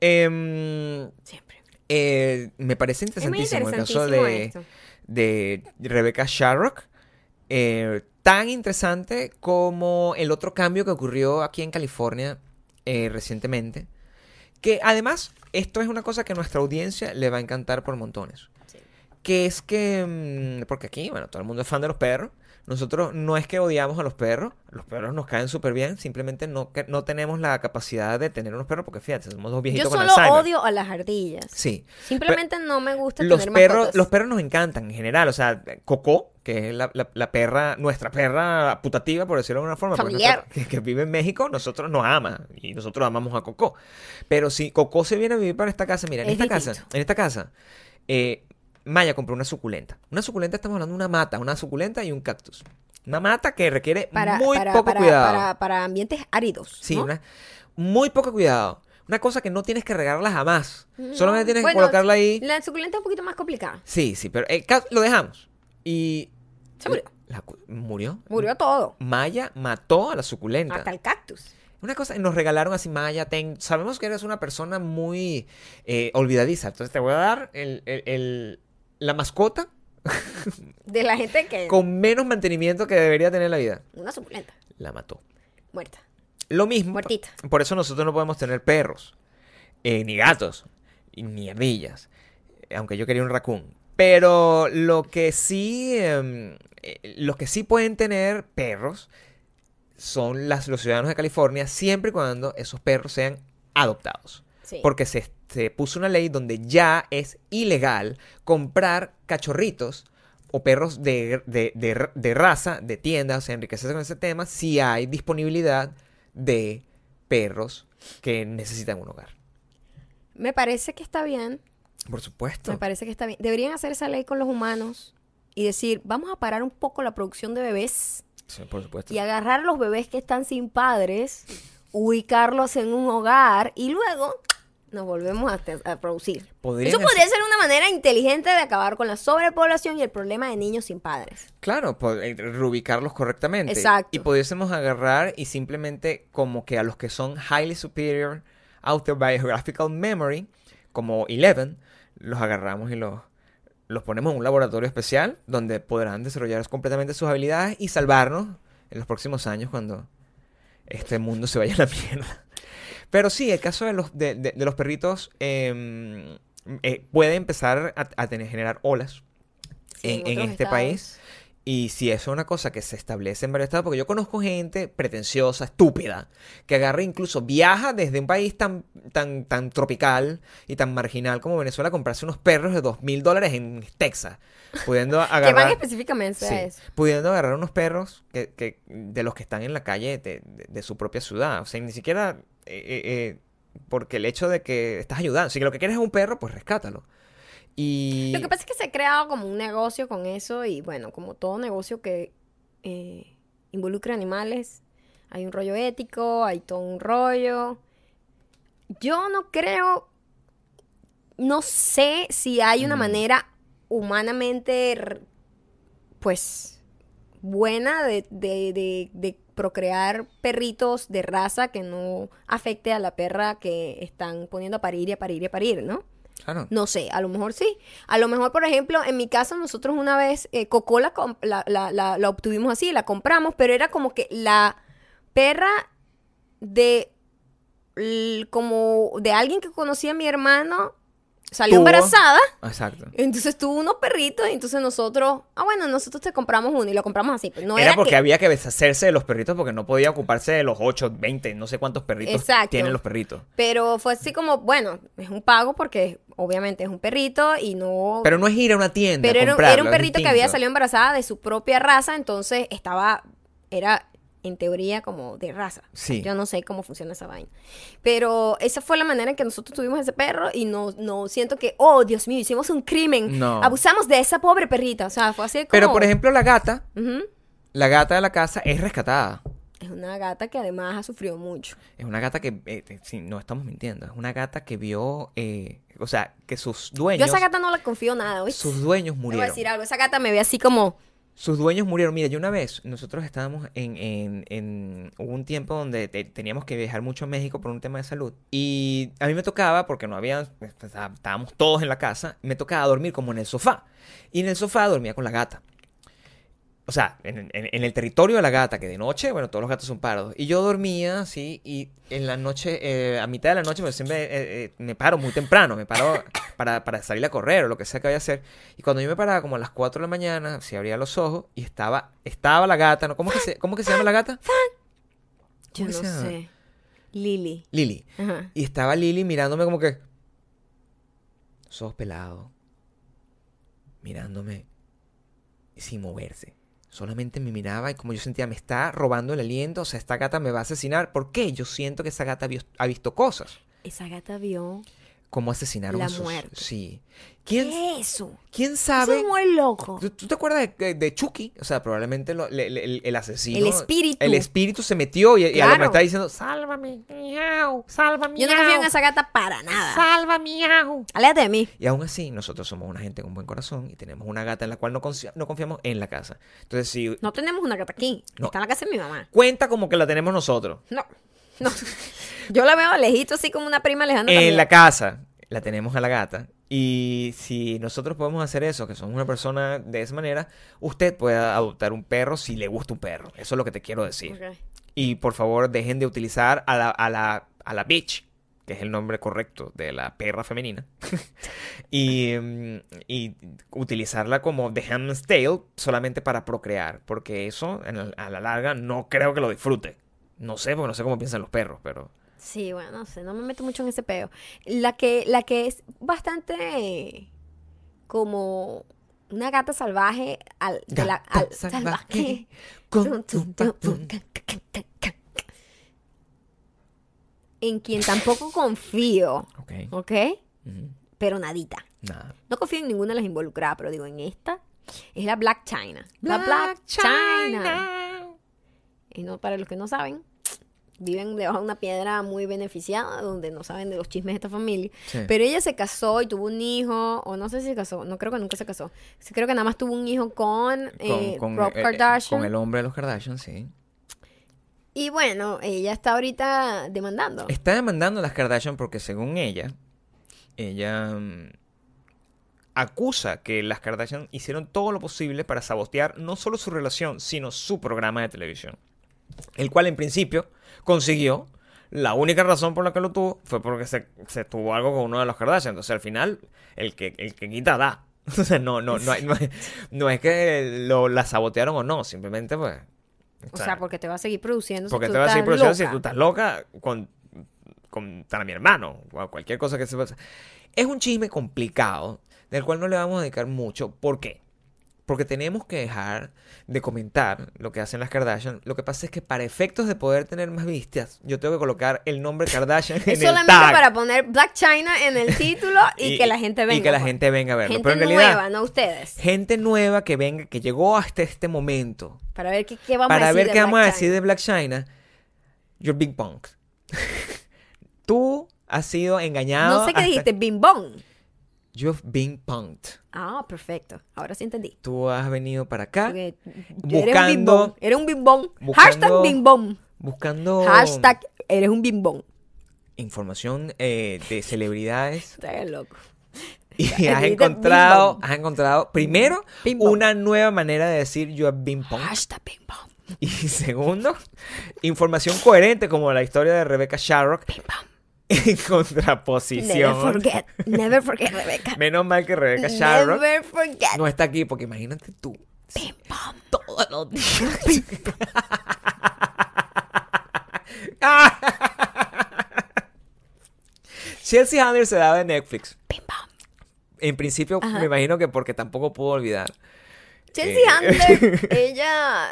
S2: Em,
S1: Siempre.
S2: eh, me parece interesantísimo el caso de,
S1: esto.
S2: de Rebecca Sharrock. eh, tan interesante como el otro cambio que ocurrió aquí en California eh, recientemente. Que además, esto es una cosa que a nuestra audiencia le va a encantar por montones.
S1: Sí.
S2: Que es que, mm, porque aquí, bueno, todo el mundo es fan de los perros. Nosotros no es que odiamos a los perros, los perros nos caen súper bien, simplemente no, que- no tenemos la capacidad de tener unos perros porque fíjate, somos dos viejitos
S1: Yo
S2: con
S1: solo
S2: Alzheimer.
S1: odio a las ardillas.
S2: Sí.
S1: Simplemente no me gusta
S2: Los
S1: tener
S2: perros,
S1: mascotas.
S2: los perros nos encantan en general. O sea, Coco, que es la, la- la perra, nuestra perra putativa, por decirlo de alguna forma, nuestra- que, que vive en México, nosotros nos ama y nosotros amamos a Coco. Pero si Coco se viene a vivir para esta casa, mira, en
S1: Es
S2: esta casa,
S1: distinto.
S2: en esta casa, eh, Maya compró una suculenta. Una suculenta, estamos hablando de una mata, una suculenta y un cactus. Una mata que requiere
S1: para,
S2: muy
S1: para-
S2: poco
S1: para-
S2: cuidado.
S1: Para, ambientes áridos.
S2: Sí,
S1: ¿no?
S2: una- muy poco cuidado. Una cosa que no tienes que regarla jamás.
S1: No,
S2: Solamente tienes
S1: bueno,
S2: que colocarla ahí.
S1: La suculenta es un poquito más complicada.
S2: Sí, sí, pero el lo dejamos. Y.
S1: Se murió.
S2: la ¿Murió?
S1: Murió todo.
S2: Maya mató a la suculenta.
S1: Hasta el cactus.
S2: Una cosa, nos regalaron así, Maya, ten- sabemos que eres una persona muy eh, olvidadiza. Entonces te voy a dar el- el- el- la mascota
S1: De la gente que.
S2: con menos mantenimiento que debería tener la vida.
S1: Una suculenta.
S2: La mató.
S1: Muerta.
S2: Lo mismo.
S1: Muertita.
S2: Por eso nosotros no podemos tener perros, eh, ni gatos, ni ardillas, aunque yo quería un raccoon. Pero lo que sí, em, eh, los que sí pueden tener perros son las, los ciudadanos de California, siempre y cuando esos perros sean adoptados.
S1: Sí.
S2: Porque se, se puso una ley donde ya es ilegal comprar cachorritos o perros de, de- de- de raza, de tiendas, o sea, enriquecerse con ese tema, si hay disponibilidad de perros que necesitan un hogar.
S1: Me parece que está bien.
S2: Por supuesto.
S1: Me parece que está bien. Deberían hacer esa ley con los humanos y decir, vamos a parar un poco la producción de bebés
S2: Sí, por supuesto.
S1: y agarrar a los bebés que están sin padres, ubicarlos en un hogar y luego nos volvemos a, producir.
S2: Podrían
S1: Eso podría
S2: hacer-
S1: ser una manera inteligente de acabar con la sobrepoblación y el problema de niños sin padres.
S2: Claro, eh, reubicarlos correctamente.
S1: Exacto.
S2: Y pudiésemos agarrar y simplemente como que a los que son highly superior autobiographical memory, como Eleven, los agarramos y los, los ponemos en un laboratorio especial donde podrán desarrollar completamente sus habilidades y salvarnos en los próximos años cuando este mundo se vaya a la mierda. Pero sí, el caso de los, de, de- de los perritos eh, eh, puede empezar a, a tener, generar olas
S1: Sí,
S2: en, este
S1: estados.
S2: país. Y si eso es una cosa que se establece en varios estados, porque yo conozco gente pretenciosa, estúpida, que agarra incluso, viaja desde un país tan, tan, tan tropical y tan marginal como Venezuela a comprarse unos perros de dos mil dólares en Texas, pudiendo
S1: Que van
S2: agarrar...
S1: específicamente
S2: Sí,
S1: a eso.
S2: pudiendo agarrar unos perros que, que- de los que están en la calle de, de- de su propia ciudad. O sea, ni siquiera eh, eh, porque el hecho de que estás ayudando. Si lo que quieres es un perro, pues rescátalo. Y
S1: Lo que pasa es que se ha creado como un negocio con eso y bueno, como todo negocio que eh, involucra animales, hay un rollo ético, hay todo un rollo. Yo no creo, no sé si hay una
S2: Ujú.
S1: manera humanamente, pues, buena de, de- de- de procrear perritos de raza que no afecte a la perra que están poniendo a parir y a parir y a parir, ¿no?
S2: claro,
S1: No sé, a lo mejor sí. A lo mejor, por ejemplo, en mi casa nosotros una vez eh, Coco la, la, la- la- la obtuvimos así, la compramos, pero era como que la perra de como de alguien que conocía a mi hermano salió
S2: Tuvo-
S1: embarazada.
S2: exacto.
S1: Entonces tuvo unos perritos y entonces nosotros, ah bueno, nosotros te compramos uno y lo compramos así. Pero no
S2: era
S1: era,
S2: porque
S1: que-
S2: había que deshacerse de los perritos porque no podía ocuparse de los 8, 20, no sé cuántos perritos
S1: Exacto.
S2: tienen los perritos.
S1: Pero fue así como, bueno, es un pago porque obviamente es un perrito y no...
S2: Pero no es ir a una tienda.
S1: Pero
S2: a
S1: era,
S2: comprarlo,
S1: era un perrito que había salido embarazada de su propia raza, entonces estaba, era en teoría como de raza.
S2: Sí.
S1: Yo no sé cómo funciona esa vaina. Pero esa fue la manera en que nosotros tuvimos ese perro y no, no siento que, oh, Dios mío, hicimos un crimen.
S2: No.
S1: Abusamos de esa pobre perrita. O sea, fue así como...
S2: Pero por ejemplo, la gata,
S1: Ujú.
S2: la gata de la casa es rescatada.
S1: Es una gata que además ha sufrido mucho.
S2: Es una gata que, eh, eh, sí, no estamos mintiendo, es una gata que vio, eh, o sea, que sus
S1: Yo
S2: dueños,
S1: a esa gata no la confío nada, ¿oíste?
S2: sus dueños
S1: Te voy a
S2: murieron.
S1: decir algo, esa gata me ve así como...
S2: Sus dueños murieron. Mira, yo una vez, nosotros estábamos en, en, en- hubo un tiempo donde te- teníamos que viajar mucho a México por un tema de salud. Y a mí me tocaba, porque no había, pues, estábamos todos en la casa, me tocaba dormir como en el sofá. Y en el sofá dormía con la gata. O sea, en, en- en el territorio de la gata, que de noche, bueno, todos los gatos son pardos. Y yo dormía así, y en la noche, eh, a mitad de la noche, pues siempre eh, eh, me paro muy temprano, me paro para, para salir a correr o lo que sea que vaya a hacer. Y cuando yo me paraba como a las 4 de la mañana, se abría los ojos y estaba, estaba la gata, ¿no? ¿Cómo que se, cómo que se llama la gata?
S1: Yo
S2: ¿Cómo
S1: no sé.
S2: Lili.
S1: Ajá.
S2: Y estaba Lili mirándome como que. Los ojos pelados. Mirándome. Sin moverse. Solamente me miraba y como yo sentía, me está robando el aliento. O sea, esta gata me va a asesinar. ¿Por qué? Yo siento que esa gata ha visto cosas.
S1: Esa gata vio...
S2: Como asesinaron
S1: La
S2: a sus.
S1: muerte.
S2: Sí. ¿Quién,
S1: ¿Qué es eso?
S2: ¿quién
S1: Eso
S2: sabe?
S1: es muy loco.
S2: ¿Tú, tú te acuerdas de, de Chucky? O sea, probablemente lo- le- le- el, el asesino.
S1: El espíritu.
S2: El espíritu se metió y, y a lo me está diciendo: Sálvame, miau, sálvame.
S1: Yo no confío en esa gata para nada.
S2: Salva, miau.
S1: Aléjate de mí.
S2: Y aún así, nosotros somos una gente con buen corazón y tenemos una gata en la cual no, confi- no confiamos en la casa. Entonces, si
S1: No tenemos una gata aquí.
S2: No.
S1: Está en la casa de mi mamá.
S2: cuenta como que la tenemos nosotros.
S1: No. No. Yo la veo lejito así como una prima lejana.
S2: En
S1: también.
S2: la casa la tenemos a la gata. Y si nosotros podemos hacer eso, que somos una persona de esa manera, usted puede adoptar un perro si le gusta un perro. Eso es lo que te quiero decir. Y por favor, dejen de utilizar a la, a la, a la bitch, que es el nombre correcto de la perra femenina, y, mm, y utilizarla como The Handmaid's Tale solamente para procrear, porque eso en a la larga no creo que lo disfrute. No sé, porque no sé cómo piensan los perros, pero...
S1: Sí, bueno, no sé, no me meto mucho en ese peo. La que, la que es bastante como una gata salvaje al, la-
S2: salvaje, con tu patrón.
S1: En quien tampoco confío,
S2: Ok.
S1: ¿ok? Pero nadita.
S2: Nada.
S1: No confío en ninguna de las involucradas, pero digo, en esta es la Black China. La
S2: Black
S1: Black China.
S2: China.
S1: Y no, para los que no saben, viven debajo de una piedra muy beneficiada, donde no saben de los chismes de esta familia.
S2: Sí.
S1: Pero ella se casó y tuvo un hijo, o no sé si se casó, no creo que nunca se casó. Creo que nada más tuvo un hijo con, eh, Rob
S2: eh, eh,
S1: Kardashian.
S2: con el hombre de los Kardashian, sí.
S1: Y bueno, ella está ahorita demandando.
S2: Está demandando a las Kardashian porque según ella, ella mm, acusa que las Kardashian hicieron todo lo posible para sabotear no solo su relación, sino su programa de televisión. El cual en principio consiguió. La única razón por la que lo tuvo fue porque se, se tuvo algo con uno de los Kardashian. Entonces al final, el que, el que quita da. O sea, no, no, no, hay- no, es- no es que lo, la sabotearon o no, simplemente pues...
S1: O sea, porque te va a seguir produciendo. si
S2: porque
S1: tú
S2: te vas a seguir produciendo si tú estás loca con, contra mi hermano o cualquier cosa que se pase. Es un chisme complicado del cual no le vamos a dedicar mucho. ¿Por qué? Porque tenemos que dejar de comentar lo que hacen las Kardashian. Lo que pasa es que para efectos de poder tener más vistas, yo tengo que colocar el nombre Kardashian en
S1: Es
S2: el
S1: solamente
S2: tag.
S1: para poner Black China en el título y, que la gente venga.
S2: Y que la
S1: pues.
S2: gente venga a verlo.
S1: Gente
S2: Pero en realidad,
S1: nueva, no ustedes.
S2: gente nueva que venga, que llegó hasta este momento,
S1: Para ver qué, qué vamos a
S2: para
S1: decir
S2: ver
S1: de
S2: qué vamos a decir de Black China, you're big punk. Tú has sido engañado.
S1: No sé qué dijiste, bimbón.
S2: You've been punked.
S1: Ah, perfecto. Ahora sí entendí.
S2: Tú has venido para acá
S1: Porque
S2: buscando-
S1: eres un bimbón. Hashtag bimbón.
S2: buscando
S1: Hashtag eres un bimbón.
S2: información eh, de celebridades
S1: Estás loco.
S2: y has encontrado,
S1: bing
S2: has encontrado primero
S1: Bing
S2: una nueva manera de decir you have been punked.
S1: Hashtag bimbón.
S2: Y segundo, información coherente como la historia de Rebecca Sharrock
S1: Bimbón.
S2: En
S1: Never
S2: contraposición.
S1: forget. Never forget, Rebecca.
S2: Menos mal que Rebecca Sharrock
S1: Never forget.
S2: no está aquí porque imagínate tú todos los días. Chelsea Handler se daba de Netflix.
S1: Bimbón.
S2: En principio,
S1: Ajá.
S2: me imagino que porque tampoco pudo olvidar.
S1: Chelsea
S2: Eh.
S1: Handler, ella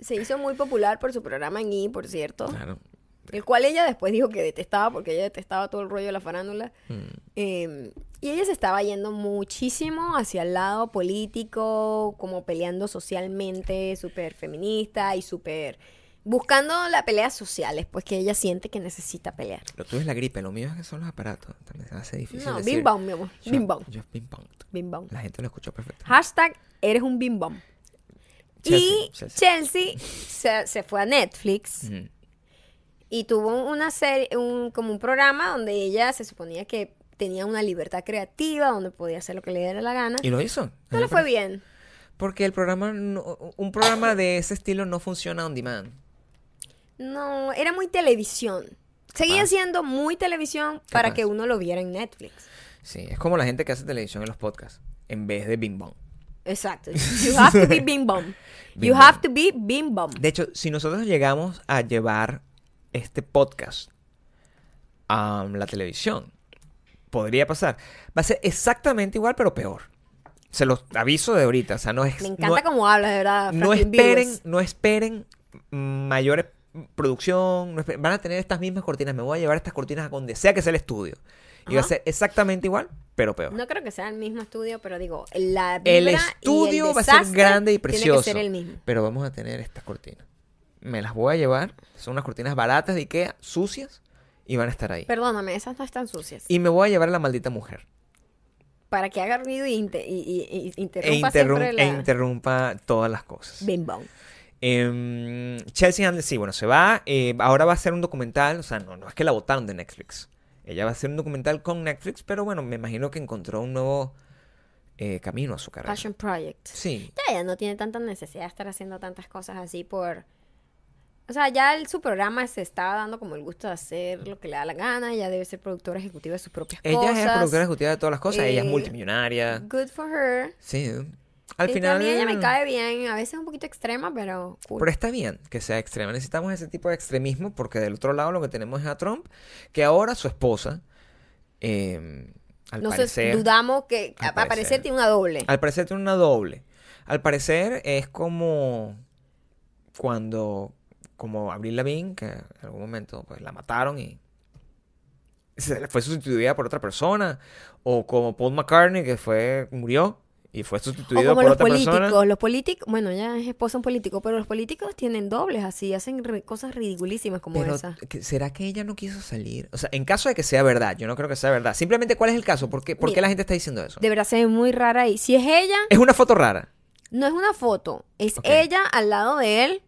S1: se hizo muy popular por su programa en E, por cierto.
S2: Claro.
S1: El cual ella después dijo que detestaba porque ella detestaba todo el rollo de la farándula.
S2: Mm.
S1: Eh, y ella se estaba yendo muchísimo hacia el lado político, como peleando socialmente, súper feminista y súper buscando las peleas sociales, pues que ella siente que necesita pelear.
S2: Lo tuyo es la gripe, lo mío es que son los aparatos. También se hace difícil.
S1: No,
S2: decir,
S1: bim bam, mi amor.
S2: "You-
S1: Bim
S2: you have been punked".
S1: Bim bam.
S2: La gente lo escuchó perfecto.
S1: Hashtag eres un bim bam.
S2: Chelsea,
S1: y
S2: Chelsea.
S1: Chelsea se, se fue a Netflix
S2: Ujú.
S1: Y tuvo una serie, un, como un programa donde ella se suponía que tenía una libertad creativa, donde podía hacer lo que le diera la gana.
S2: Y lo hizo.
S1: No le fue bien.
S2: Porque el programa, no- un programa de ese estilo no funciona on demand.
S1: No, era muy televisión. Seguía
S2: Capaz.
S1: siendo muy televisión para que uno lo viera en Netflix.
S2: Sí, es como la gente que hace televisión en los podcasts, en vez de bing bong.
S1: Exacto. You have to be bum.
S2: Bim
S1: You have to be bim bum.
S2: De hecho, si nosotros llegamos a llevar este podcast a la televisión, podría pasar. Va a ser exactamente igual, pero peor. Se los aviso de ahorita. O sea, no es.
S1: Me
S2: no-
S1: encanta cómo hablas, de verdad.
S2: no esperen,
S1: Vives.
S2: no esperen mayores producción, no van a tener estas mismas cortinas, me voy a llevar estas cortinas a donde sea que sea el estudio. Y va a ser exactamente igual, pero peor.
S1: No creo que sea el mismo estudio, pero digo, la
S2: el
S1: y
S2: estudio
S1: el
S2: va a ser grande y
S1: Tiene
S2: precioso,
S1: que ser el mismo.
S2: pero vamos a tener estas cortinas. Me las voy a llevar, son unas cortinas baratas de Ikea, sucias, y van a estar ahí.
S1: Perdóname, esas no están sucias.
S2: Y me voy a llevar a la maldita mujer.
S1: Para que haga ruido y, y- y- y
S2: E,
S1: interrumpa
S2: interrum-
S1: la...
S2: e interrumpa todas las cosas.
S1: Bim bum.
S2: Em, Chelsea Handler, sí, bueno, se va. eh, ahora va a hacer un documental. O sea, no, no es que la votaron de Netflix. Ella va a hacer un documental con Netflix, pero bueno, me imagino que encontró un nuevo eh, camino a su carrera.
S1: Passion Project.
S2: Sí.
S1: Ya ella no tiene tanta necesidad de estar haciendo tantas cosas así por... O sea, ya el- su programa se está dando como el gusto de hacer lo que le da la gana. Ella debe ser productora ejecutiva de sus propias
S2: Ella
S1: cosas.
S2: es productora ejecutiva de todas las cosas. Ella es
S1: Eh,
S2: multimillonaria.
S1: Good for her.
S2: Sí. Al
S1: Y
S2: final.
S1: también ella me cae bien. A veces un poquito extrema, pero cool.
S2: Pero está bien que sea extrema. Necesitamos ese tipo de extremismo porque del otro lado lo que tenemos es a Trump, que ahora su esposa, eh, al
S1: no
S2: parecer,
S1: dudamos que
S2: al
S1: parecer. tiene una doble.
S2: al parecer tiene una doble. Al parecer es como cuando, como Avril Lavigne, que en algún momento pues la mataron y se fue sustituida por otra persona, o como Paul McCartney que fue murió y fue
S1: O
S2: sustituido
S1: como
S2: por
S1: los
S2: otra
S1: políticos.
S2: persona.
S1: Los políticos, bueno, ya es esposa un político, pero los políticos tienen dobles así, hacen cosas ridiculísimas como
S2: Pero,
S1: esa.
S2: ¿que- ¿será que ella no quiso salir? O sea, en caso de que sea verdad, yo no creo que sea verdad. Simplemente, ¿cuál es el caso? ¿Por qué, por qué
S1: Mira,
S2: la gente está diciendo eso?
S1: De verdad se ve muy rara y si es ella,
S2: Es una foto rara.
S1: no es una foto, es ella al lado de él.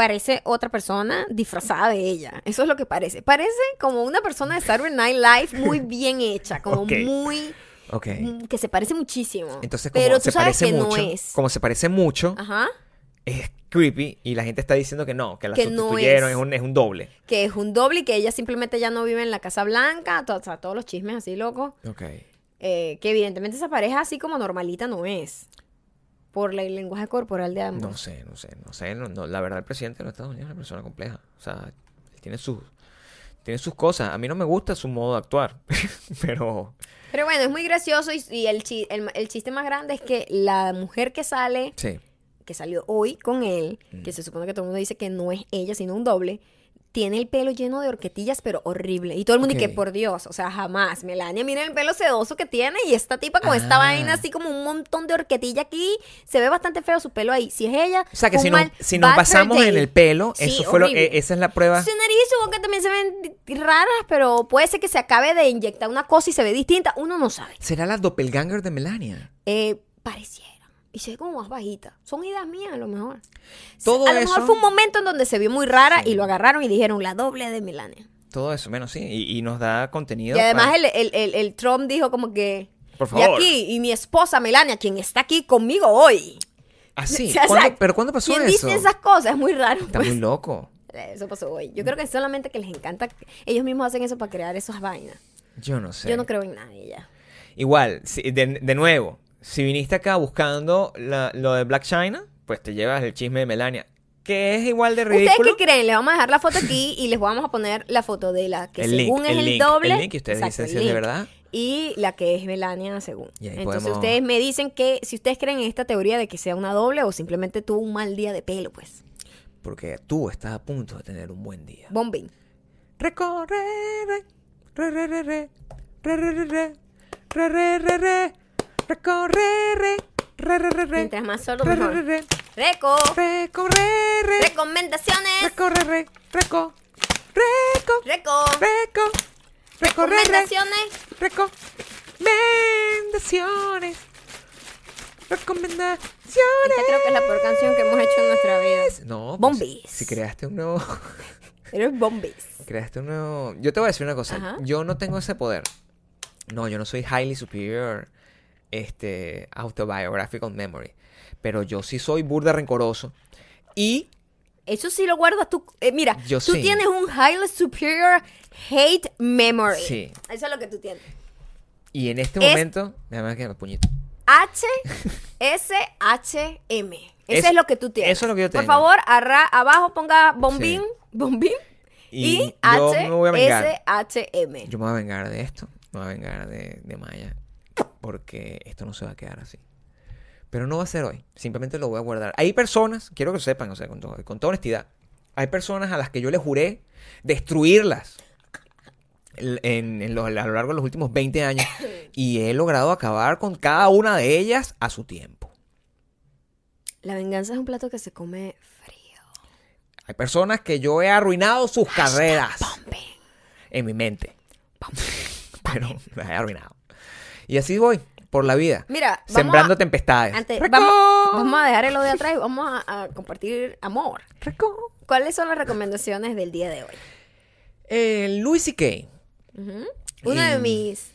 S1: Parece otra persona disfrazada de ella. Eso es lo que parece. Parece como una persona de Saturday Night Live muy bien hecha, como muy
S2: Ok.
S1: mm, que se parece muchísimo.
S2: Entonces, como
S1: pero
S2: se parece
S1: que
S2: mucho,
S1: no es.
S2: como se parece mucho,
S1: Ajá.
S2: es creepy y la gente está diciendo que no, que la
S1: Que no es.
S2: es. un, es un doble.
S1: Que es un doble y que ella simplemente ya no vive en la Casa Blanca, to- o sea, todos los chismes así locos.
S2: Ok.
S1: eh, que evidentemente esa pareja así como normalita no es. Por el lenguaje corporal de ambos.
S2: No sé, no sé, no sé. no- no, la verdad, el presidente de los Estados Unidos es una persona compleja. O sea, él tiene sus, tiene sus cosas. A mí no me gusta su modo de actuar. Pero
S1: Pero bueno, es muy gracioso y, y el, chi- el, el chiste más grande es que la mujer que sale,
S2: sí.
S1: que salió hoy con él,
S2: Mm.
S1: que se supone que todo el mundo dice que no es ella, sino un doble, tiene el pelo lleno de horquetillas, pero horrible. Y todo el mundo
S2: Ok.
S1: dice que por Dios, o sea, jamás. Melania, mira el pelo sedoso que tiene y esta tipa con esta
S2: Ah.
S1: vaina así como un montón de horquetilla aquí. Se ve bastante feo su pelo ahí. Si es ella,
S2: O sea, que si nos, si basamos en el pelo,
S1: Sí,
S2: eso fue lo, eh, esa es la prueba.
S1: Su nariz y su boca también se ven raras, pero puede ser que se acabe de inyectar una cosa y se ve distinta. Uno no sabe.
S2: ¿Será la doppelganger de Melania?
S1: Eh, pareciera. Y se ve como más bajita. Son ideas mías, a lo mejor.
S2: Todo
S1: a lo mejor fue un momento en donde se vio muy rara
S2: Sí.
S1: y lo agarraron y dijeron la doble de Melania.
S2: Todo eso, menos sí. Y, y nos da contenido.
S1: Y además
S2: para-
S1: el, el- el- el Trump dijo como que...
S2: Por
S1: Y
S2: favor.
S1: aquí, y mi esposa Melania, quien está aquí conmigo hoy.
S2: Ah, sí.
S1: O sea,
S2: ¿Cuándo- ¿Pero cuándo pasó
S1: ¿Quién
S2: eso?
S1: dice esas cosas? Es muy raro.
S2: Está
S1: pues.
S2: muy loco.
S1: Eso pasó hoy. Yo creo que solamente que les encanta... Ellos mismos hacen eso para crear esas vainas.
S2: Yo no sé.
S1: Yo no creo en nadie ya.
S2: Igual, de, de nuevo, si viniste acá buscando la- lo de Black China, pues te llevas el chisme de Melania, que es igual de
S1: ¿Ustedes
S2: ridículo.
S1: qué creen? Les vamos a dejar la foto aquí y les vamos a poner la foto de la que
S2: el link,
S1: según es
S2: el link,
S1: doble.
S2: el link, y ustedes
S1: Exacto,
S2: dicen si es de verdad.
S1: Y la que es Melania según. Entonces
S2: podemos-
S1: ustedes me dicen que si ustedes creen en esta teoría de que sea una doble o simplemente tuvo un mal día de pelo, pues.
S2: Porque tú estás a punto de tener un buen día.
S1: Bombing.
S2: Recorre, re, re, re, re, re, re, re, re, re, re, re, re, re, recorre, re, re, re, re, re,
S1: Mientras más solo,
S2: re, re,
S1: mejor.
S2: re, re,
S1: Reco.
S2: recorre, re,
S1: Recomendaciones.
S2: recorre, re, reco, reco,
S1: Reco.
S2: reco, recorre, re,
S1: Recomendaciones.
S2: recomendaciones, recomendaciones.
S1: Esta creo que es la peor canción que hemos hecho en nuestra vida.
S2: No, pues,
S1: Bombis.
S2: si creaste un nuevo...
S1: Eres Bombis.
S2: Creaste un nuevo... Yo te voy a decir una cosa.
S1: Ajá.
S2: Yo no tengo ese poder. No, yo no soy highly superior este, autobiographical memory. Pero yo sí soy burda rencoroso. Y
S1: Eso sí lo guardas tú. eh, mira,
S2: Yo
S1: tú
S2: sí.
S1: tienes un highly superior hate memory.
S2: Sí.
S1: Eso es lo que tú tienes.
S2: Y en este
S1: Es-
S2: momento, déjame que me puñito.
S1: H S H M. Eso
S2: Es-
S1: es lo que tú tienes.
S2: eso es lo que yo
S1: Por
S2: tengo.
S1: favor, arra- abajo ponga bombín,
S2: Sí.
S1: bombín
S2: Y
S1: y, H
S2: me voy a vengar.
S1: S H M.
S2: Yo me voy a vengar de esto. Me voy a vengar de, de Maya. Porque esto no se va a quedar así. Pero no va a ser hoy. Simplemente lo voy a guardar. Hay personas, quiero que sepan, o sea, con, todo- con toda honestidad. Hay personas a las que yo le juré destruirlas en, a lo largo de los últimos 20 años. Y he logrado acabar con cada una de ellas a su tiempo.
S1: La venganza es un plato que se come frío.
S2: Hay personas que yo he arruinado sus carreras en mi mente. Pero las he arruinado. Y así voy por la vida.
S1: Mira,
S2: sembrando
S1: a-
S2: tempestades.
S1: Antes, vamos, vamos a dejar el odio atrás y vamos a, a compartir amor.
S2: ¡Reco!
S1: ¿Cuáles son las recomendaciones del día de hoy?
S2: Eh, Louis C.K.
S1: Ujú. Uno de mis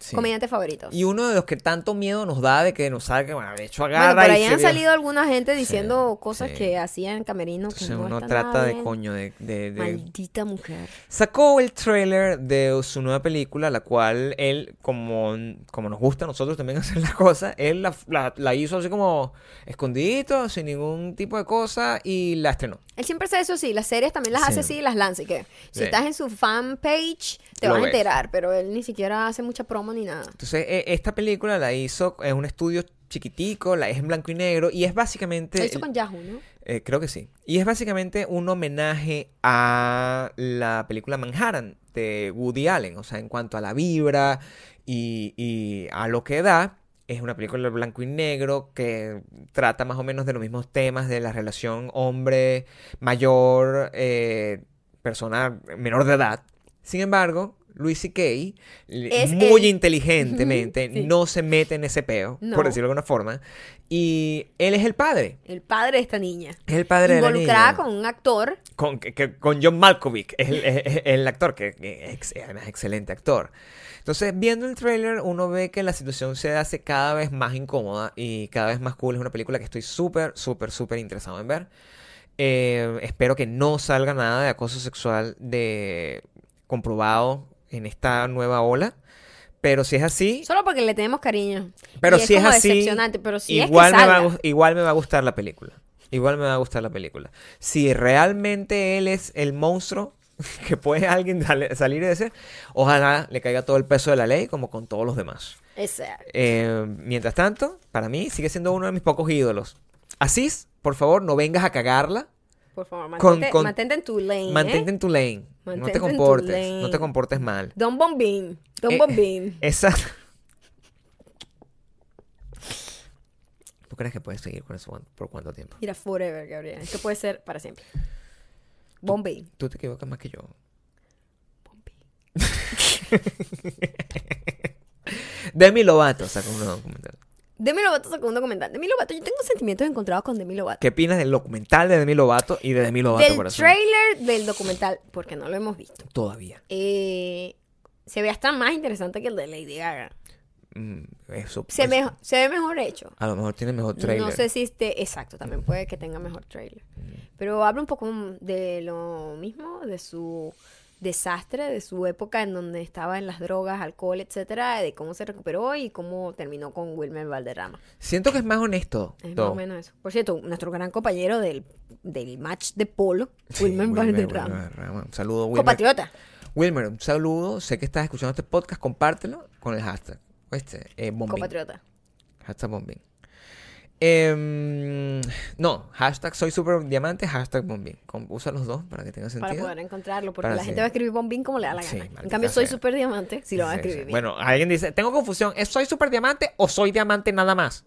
S2: Sí.
S1: comediantes favoritos.
S2: Y uno de los que tanto miedo nos da de que nos salga, bueno, de hecho
S1: Bueno,
S2: agarra
S1: por
S2: y
S1: ahí
S2: se
S1: han
S2: ve-
S1: salido alguna gente diciendo cosas
S2: sí.
S1: que hacían en camerino que
S2: Entonces
S1: no
S2: uno trata de
S1: bien.
S2: coño de, de- de-
S1: Maldita mujer.
S2: Sacó el trailer de su nueva película, la cual él, como, como nos gusta a nosotros también hacer las cosas, él la, la- la hizo así como escondidito, sin ningún tipo de cosa, y la estrenó.
S1: Él siempre hace eso sí, las series también las
S2: Sí.
S1: hace así y las lanza. y que si
S2: Sí.
S1: estás en su fan page, te
S2: Lo
S1: vas a
S2: ves.
S1: enterar, pero él ni siquiera hace mucha promo ni nada.
S2: Entonces, e- esta película la hizo en un estudio chiquitico, la es en blanco y negro, y es básicamente...
S1: Lo hizo con Yahoo, ¿no?
S2: Eh, creo que sí. Y es básicamente un homenaje a la película Manhattan de Woody Allen. O sea, en cuanto a la vibra y, y a lo que da. Es una película de blanco y negro que trata más o menos de los mismos temas de la relación hombre mayor, eh, persona menor de edad. Sin embargo, Louis C.K. muy
S1: él.
S2: inteligentemente
S1: Sí.
S2: no se mete en ese peo,
S1: No.
S2: por decirlo de alguna forma. Y él es el padre.
S1: El padre de esta niña.
S2: Es el padre de la
S1: Involucrada
S2: niña.
S1: con un actor.
S2: Con, que- con John Malkovich, es el, es- el actor, que, que es además excelente actor. Entonces, viendo el tráiler, uno ve que la situación se hace cada vez más incómoda y cada vez más cool. Es una película que estoy súper, súper, súper interesado en ver. Eh, espero que no salga nada de acoso sexual de comprobado en esta nueva ola. Pero si es así,
S1: Solo porque le tenemos cariño.
S2: pero
S1: Y
S2: si es
S1: como
S2: así,
S1: decepcionante, pero si
S2: igual,
S1: es que
S2: me va a, igual me va a gustar la película. Igual me va a gustar la película. Si realmente él es el monstruo que puede alguien salir y decir, ojalá le caiga todo el peso de la ley como con todos los demás.
S1: Exacto.
S2: Eh, mientras tanto, para mí sigue siendo uno de mis pocos ídolos. Asís, por favor, no vengas a cagarla.
S1: Por favor,
S2: Con-
S1: mantente,
S2: con-
S1: mantente en tu lane.
S2: Mantente
S1: ¿eh?
S2: en tu lane. No te comportes. No te comportes mal.
S1: Don Bombín. Don
S2: Eh,
S1: Bombín.
S2: Esa. ¿Tú crees que puedes seguir con eso por cuánto tiempo?
S1: Mira, forever, Gabriel. Esto puede ser para siempre. Bombín.
S2: Tú te equivocas más que yo. Demi Lovato sacó un nuevo documental.
S1: Demi Lovato sacó un documental. Demi Lovato, yo tengo sentimientos encontrados con Demi Lovato.
S2: ¿Qué opinas del documental de Demi Lovato y de Demi Lovato,
S1: Del
S2: corazón?
S1: trailer del documental, porque no lo hemos visto.
S2: Todavía.
S1: Eh, se ve hasta más interesante que el de Lady Gaga.
S2: Mm, eso,
S1: Se,
S2: eso-
S1: me- se ve mejor hecho.
S2: A lo mejor tiene mejor trailer.
S1: No sé si esté exacto, también puede que tenga mejor trailer. Pero habla un poco de lo mismo, de su desastre, de su época en donde estaba en las drogas, alcohol, etcétera, de cómo se recuperó y cómo terminó con Wilmer Valderrama.
S2: Siento que es más honesto.
S1: Es
S2: todo.
S1: más o menos eso. Por cierto, nuestro gran compañero del, del match de polo,
S2: Sí,
S1: Wilmer Valderrama.
S2: Wilmer Valderrama. Un saludo, Wilmer.
S1: Compatriota.
S2: Wilmer, un saludo. Sé que estás escuchando este podcast. Compártelo con el hashtag. ¿Oíste? Eh.
S1: Compatriota.
S2: Hashtag bombín. Em, no, hashtag soy super diamante, hashtag bombín. Usa los dos para que tenga
S1: Para
S2: sentido.
S1: poder encontrarlo, porque
S2: Para
S1: la
S2: sí.
S1: gente va a escribir bombín como le da la
S2: Sí,
S1: gana. en cambio, soy
S2: sea.
S1: super diamante, si lo van a escribir bien.
S2: Bueno, alguien dice, tengo confusión, ¿es soy super diamante o soy diamante nada más?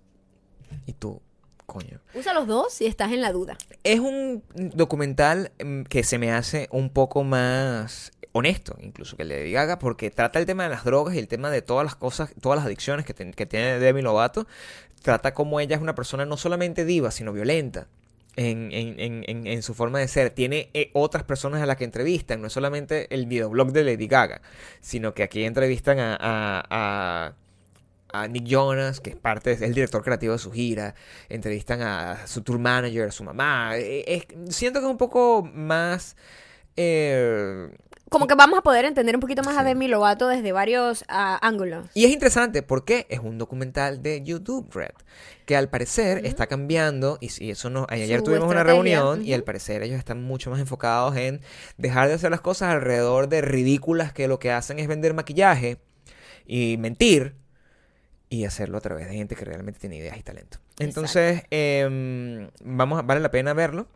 S2: Y tú, coño.
S1: Usa los dos si estás en la duda.
S2: Es un documental mm, que se me hace un poco más honesto, incluso que Lady Gaga, porque trata el tema de las drogas y el tema de todas las cosas, todas las adicciones que, tiene Demi Lovato. Trata como ella es una persona no solamente diva, sino violenta. En, en- en- su forma de ser. Tiene eh, otras personas a las que entrevistan. No es solamente el videoblog de Lady Gaga, sino que aquí entrevistan a, a- a- Nick Jonas, que es parte, es el director creativo de su gira. Entrevistan a su tour manager, a su mamá. Eh, siento que es un poco más. eh,
S1: Como que vamos a poder entender un poquito más a
S2: Sí.
S1: Demi Lovato desde varios ah, ángulos.
S2: y es interesante porque es un documental de YouTube Red, que al parecer está cambiando, y, y eso no, ayer
S1: Su
S2: tuvimos una reunión y al parecer ellos están mucho más enfocados en dejar de hacer las cosas alrededor de ridículas que lo que hacen es vender maquillaje y mentir y hacerlo a través de gente que realmente tiene ideas y talento. Entonces, em, vamos a- vale la pena verlo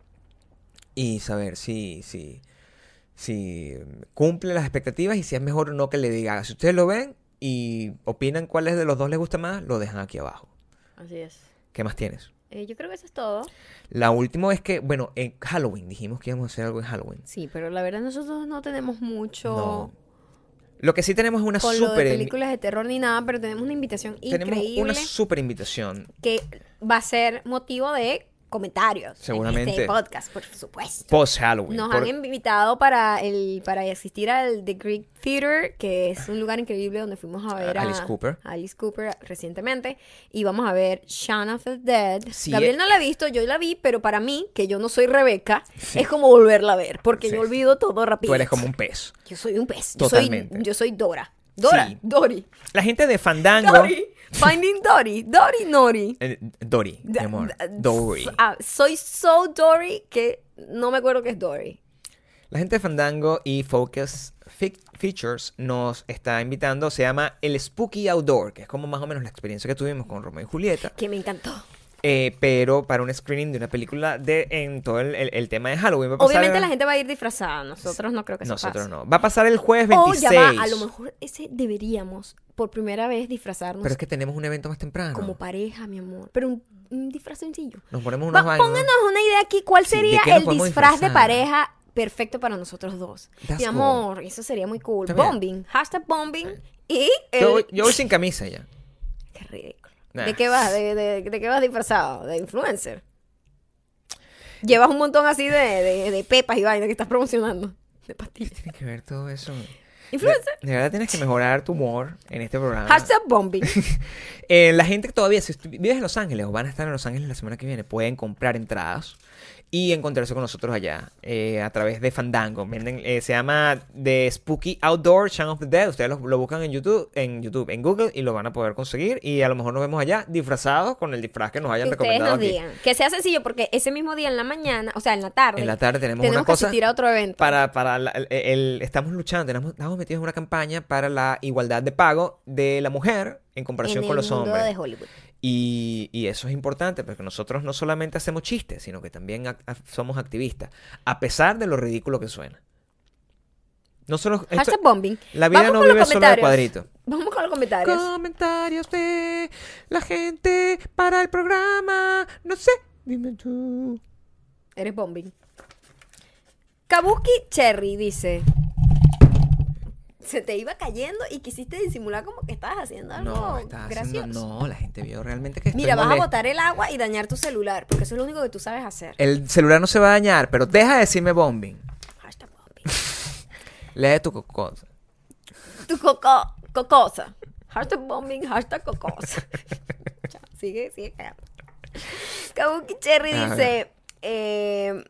S2: y saber si, si, si cumple las expectativas y si es mejor o no que le diga. Si ustedes lo ven y opinan cuáles de los dos les gusta más, lo dejan aquí abajo.
S1: Así es.
S2: ¿Qué más tienes?
S1: Eh, yo creo que eso es todo.
S2: La última es que, bueno, en Halloween dijimos que íbamos a hacer algo en Halloween.
S1: Sí, pero la verdad nosotros no tenemos mucho
S2: No. Lo que sí tenemos es una
S1: con lo de películas de terror ni nada, pero tenemos una invitación
S2: tenemos
S1: increíble
S2: una súper invitación.
S1: que va a ser motivo de comentarios.
S2: Seguramente.
S1: En este podcast, por supuesto.
S2: Post Halloween.
S1: Nos
S2: por-
S1: han invitado para el para asistir al The Greek Theater, que es un lugar increíble donde fuimos a ver a
S2: Alice Cooper.
S1: a Alice Cooper recientemente y vamos a ver Shaun of the Dead.
S2: Sí,
S1: Gabriel
S2: eh.
S1: no la ha visto, yo la vi, pero para mí, que yo no soy Rebeca, es como volverla a ver, porque
S2: Sí.
S1: yo olvido todo rápido.
S2: Tú eres como un pez.
S1: Yo soy un pez. Yo soy,
S2: Totalmente.
S1: yo soy Dora. Dora,
S2: Sí.
S1: Dory.
S2: La gente de Fandango.
S1: Dory. Finding Dory. Dory Nori.
S2: Eh, Dory, mi amor. Dory.
S1: Ah, soy so Dory que no me acuerdo que es Dory.
S2: La gente de Fandango y Focus Features nos está invitando. Se llama El Spooky Outdoor, que es como más o menos la experiencia que tuvimos con Romeo y Julieta.
S1: Que me encantó.
S2: Eh, pero para un screening de una película de en todo el, el- el tema de Halloween. Va a pasar
S1: Obviamente
S2: el-
S1: la gente va a ir disfrazada. Nosotros no creo que eso
S2: Nosotros
S1: pase.
S2: no. Va a pasar el jueves
S1: O
S2: 26.
S1: ya va, a lo mejor ese deberíamos por primera vez disfrazarnos
S2: Pero es que tenemos un evento más temprano.
S1: como pareja, mi amor. Pero un, un disfraz sencillo.
S2: Nos ponemos
S1: Va,
S2: unos vainas.
S1: pónganos una idea aquí. ¿Cuál
S2: Sí, ¿de
S1: sería el disfraz de pareja perfecto para nosotros dos?
S2: That's
S1: mi
S2: cool.
S1: amor, eso sería muy cool. Bombing. Hashtag bombing. Y el...
S2: Yo, voy- yo voy sin camisa ya.
S1: Qué ridículo.
S2: Nah.
S1: ¿De qué vas? ¿De, de, de qué vas disfrazado? ¿De influencer? Llevas un montón así de, de, de pepas y vainas que estás promocionando. De pastillas.
S2: Tiene que ver todo eso.
S1: Influencer.
S2: De, de verdad tienes que mejorar tu humor en este programa.
S1: Hashtag bombing.
S2: Eh, la gente que todavía, si vives en Los Ángeles o van a estar en Los Ángeles la semana que viene, pueden comprar entradas y encontrarse con nosotros allá eh, a través de Fandango. Venden, eh, se llama The Spooky Outdoor Shaun of the Dead. Ustedes lo, lo buscan en YouTube, en YouTube, en Google y lo van a poder conseguir. Y a lo mejor nos vemos allá disfrazados con el disfraz que nos hayan
S1: Que
S2: recomendado
S1: nos
S2: aquí.
S1: digan. Que sea sencillo porque ese mismo día en la mañana, o sea, en la tarde.
S2: En la tarde tenemos,
S1: tenemos
S2: una
S1: que
S2: cosa
S1: asistir a otro evento.
S2: para, para la- el, el- estamos luchando, tenemos, estamos metidos en una campaña para la igualdad de pago de la mujer en comparación
S1: en
S2: con
S1: el
S2: los
S1: mundo
S2: hombres.
S1: de Hollywood.
S2: Y, y eso es importante porque nosotros no solamente hacemos chistes, sino que también somos activistas, a pesar de lo ridículo que suena. No solo esto-
S1: bombing.
S2: la vida
S1: Vamos
S2: no
S1: con los
S2: vive solo de
S1: comentarios.
S2: cuadrito.
S1: Vamos con los comentarios.
S2: Comentarios de la gente para el programa. No sé, dime tú.
S1: Eres bombing. Kabuki Cherry dice. Se te iba cayendo y quisiste disimular como que estabas haciendo algo
S2: No,
S1: gracioso.
S2: haciendo, no, la gente vio realmente que estoy
S1: Mira, vas a botar el agua y dañar tu celular, porque eso es lo único que tú sabes hacer.
S2: El celular no se va a dañar, pero deja de decirme bombing.
S1: Hashtag bombing.
S2: Lee tu cosa.
S1: Tu coco, cocosa. Hashtag bombing, hashtag cocosa. Chao, sigue, sigue callando. Kabuki Cherry dice, eh,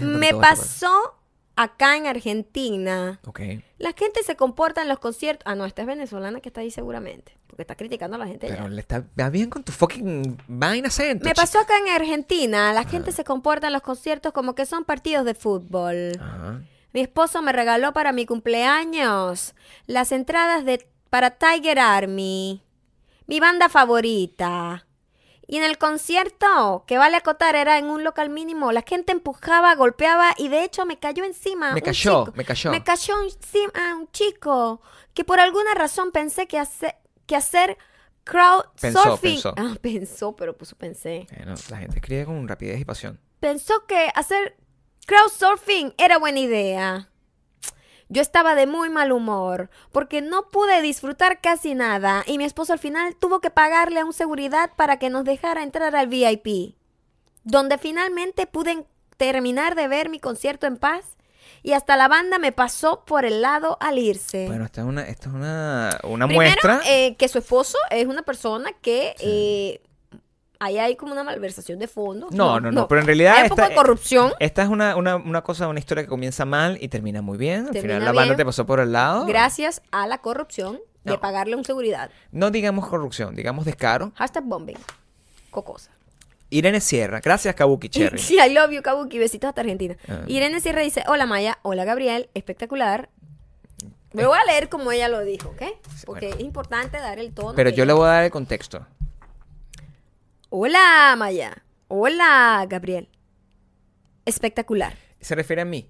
S1: me pasó acá en Argentina.
S2: Ok.
S1: La gente se comporta en los conciertos. Ah, no, esta es venezolana que está ahí seguramente. Porque está criticando a la gente
S2: Pero
S1: allá.
S2: le está bien con tu fucking vaina acento.
S1: Me pasó acá en Argentina. La gente se comporta en los conciertos como que son partidos de fútbol.
S2: Ajá.
S1: Mi esposo me regaló para mi cumpleaños las entradas de para Tiger Army, mi banda favorita. Y en el concierto, que vale acotar, era en un local mínimo. La gente empujaba, golpeaba y de hecho me cayó encima.
S2: Me
S1: un
S2: cayó,
S1: chico.
S2: me cayó.
S1: Me cayó encima un chico que por alguna razón pensé que, hace- que hacer crowdsurfing.
S2: Pensó, pensó.
S1: Ah, pensó, pero puso pensé.
S2: Bueno, la gente escribe con rapidez y pasión.
S1: Pensó que hacer crowdsurfing era buena idea. Yo estaba de muy mal humor porque no pude disfrutar casi nada y mi esposo al final tuvo que pagarle a un seguridad para que nos dejara entrar al VIP, donde finalmente pude terminar de ver mi concierto en paz y hasta la banda me pasó por el lado al irse.
S2: Bueno, esta es una, esta es una, una
S1: Primero,
S2: muestra.
S1: eh, que su esposo es una persona que eh, ahí hay como una malversación de fondos.
S2: No, no, no, pero en realidad
S1: hay un poco
S2: esta-
S1: de corrupción.
S2: Esta es una, una, una cosa, una historia que comienza mal y termina muy bien. Al
S1: Termina
S2: final la banda
S1: bien.
S2: te pasó por el lado.
S1: Gracias a la corrupción de
S2: No.
S1: pagarle un seguridad.
S2: No digamos corrupción, digamos descaro.
S1: Hashtag bombing. Cocosa.
S2: Irene Sierra, gracias Kabuki Cherry.
S1: Sí, I love you, Kabuki. Besitos hasta Argentina.
S2: Ah.
S1: Irene Sierra dice, hola Maya, hola Gabriel, espectacular. Me voy a leer como ella lo dijo, ¿ok? Porque
S2: bueno.
S1: es importante dar el tono.
S2: Pero yo le voy a dar el contexto.
S1: Hola Maya, hola Gabriel. Espectacular.
S2: Se refiere a mí.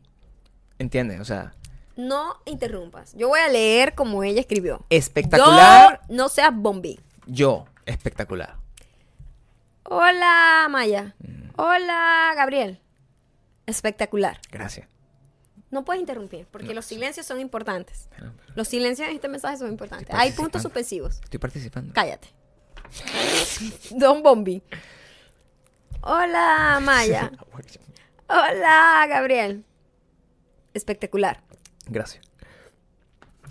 S2: ¿Entiendes? O sea,
S1: No interrumpas. Yo voy a leer como ella escribió.
S2: espectacular.
S1: Yo no seas bombing.
S2: Yo, espectacular.
S1: Hola Maya.
S2: Mm.
S1: Hola Gabriel. Espectacular.
S2: Gracias.
S1: No puedes interrumpir, porque los silencios son importantes.
S2: Bueno, pero
S1: Los silencios en este mensaje son importantes. Hay puntos suspensivos.
S2: Estoy participando.
S1: Cállate. Don Bombi. Hola, Maya. Hola, Gabriel. Espectacular.
S2: Gracias.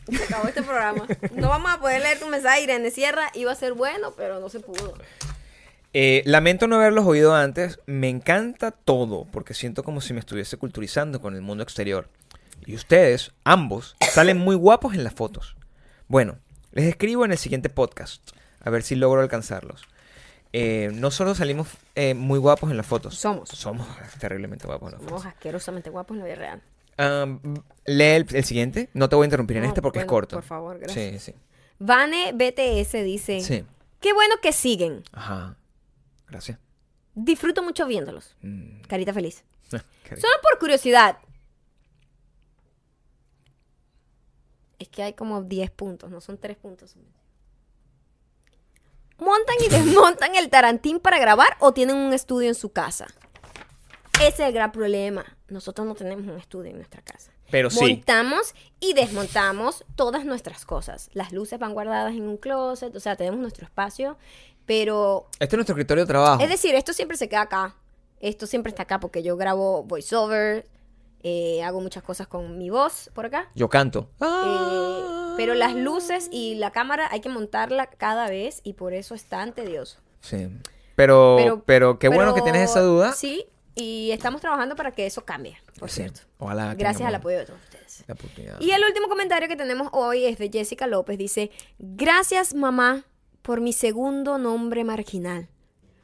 S1: Se acabó este programa. No vamos a poder leer tu mensaje, Irene Sierra. Iba a ser bueno, pero no se pudo.
S2: Eh, lamento no haberlos oído antes. Me encanta todo porque siento como si me estuviese culturizando con el mundo exterior. Y ustedes, ambos, salen muy guapos en las fotos. Bueno, les escribo en el siguiente podcast. A ver si logro alcanzarlos. Eh, no solo salimos eh, muy guapos en las fotos.
S1: Somos.
S2: Somos terriblemente guapos en las
S1: Somos
S2: fotos.
S1: asquerosamente guapos en la vida real.
S2: Am, lee el, el siguiente. No te voy a interrumpir en
S1: No,
S2: este porque es corto.
S1: por favor, gracias.
S2: Sí, sí.
S1: Vane BTS dice:
S2: Sí.
S1: Qué bueno que siguen.
S2: Ajá. Gracias.
S1: Disfruto mucho viéndolos.
S2: Mm,
S1: Carita feliz. Solo por curiosidad. Es que hay como 10 puntos, no son 3 puntos. ¿Montan y desmontan el tarantín para grabar o tienen un estudio en su casa? Ese es el gran problema. Nosotros no tenemos un estudio en nuestra casa.
S2: Pero sí.
S1: Montamos y desmontamos todas nuestras cosas. Las luces van guardadas en un closet, o sea, tenemos nuestro espacio, pero
S2: Este es nuestro criterio de trabajo.
S1: es decir, esto siempre se queda acá. Esto siempre está acá porque yo grabo voiceover Eh, hago muchas cosas con mi voz por acá.
S2: Yo canto.
S1: Eh, pero las luces y la cámara hay que montarla cada vez y por eso es tan tedioso.
S2: Sí. Pero, pero, qué bueno que tienes esa duda.
S1: Sí, y estamos trabajando para que eso cambie, por
S2: Sí.
S1: cierto.
S2: Ojalá
S1: Gracias al apoyo de todos ustedes.
S2: la.
S1: Y el último comentario que tenemos hoy es de Jessica López. Dice, gracias mamá por mi segundo nombre marginal.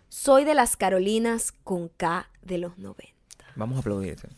S1: Soy de las Carolinas con K de los 90.
S2: Vamos a aplaudirte.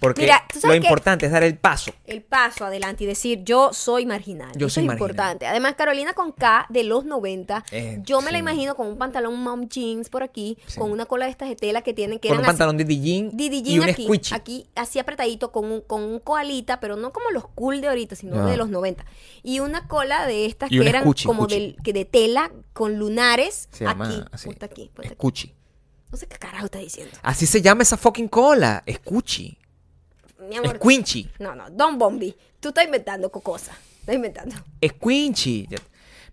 S2: Porque
S1: Mira, ¿tú
S2: lo importante es dar el paso.
S1: El paso adelante y decir, yo soy marginal.
S2: Yo
S1: Eso
S2: soy
S1: es
S2: marginal.
S1: importante. Además, Carolina con K de los 90,
S2: Eh,
S1: yo me la imagino con un pantalón mom jeans por aquí,
S2: Sí.
S1: con una cola de estas de tela que tienen, que
S2: Con un
S1: así-
S2: pantalón de jean
S1: Didi
S2: y
S1: jean
S2: un
S1: aquí,
S2: squishy.
S1: aquí así apretadito con un, con un coalita, pero no como los cool de ahorita, sino
S2: Ah.
S1: de los 90. Y una cola de estas
S2: Y
S1: que eran
S2: escuchi,
S1: como
S2: escuchi.
S1: del, que de tela con lunares
S2: Se llama
S1: aquí,
S2: así.
S1: aquí, aquí. No sé qué carajo está diciendo.
S2: Así se llama esa fucking cola. Escuchi.
S1: Mi amor.
S2: Squinchy.
S1: No, no, Don Bombi. Tú estás inventando cocosa. Estás inventando.
S2: Squinchy.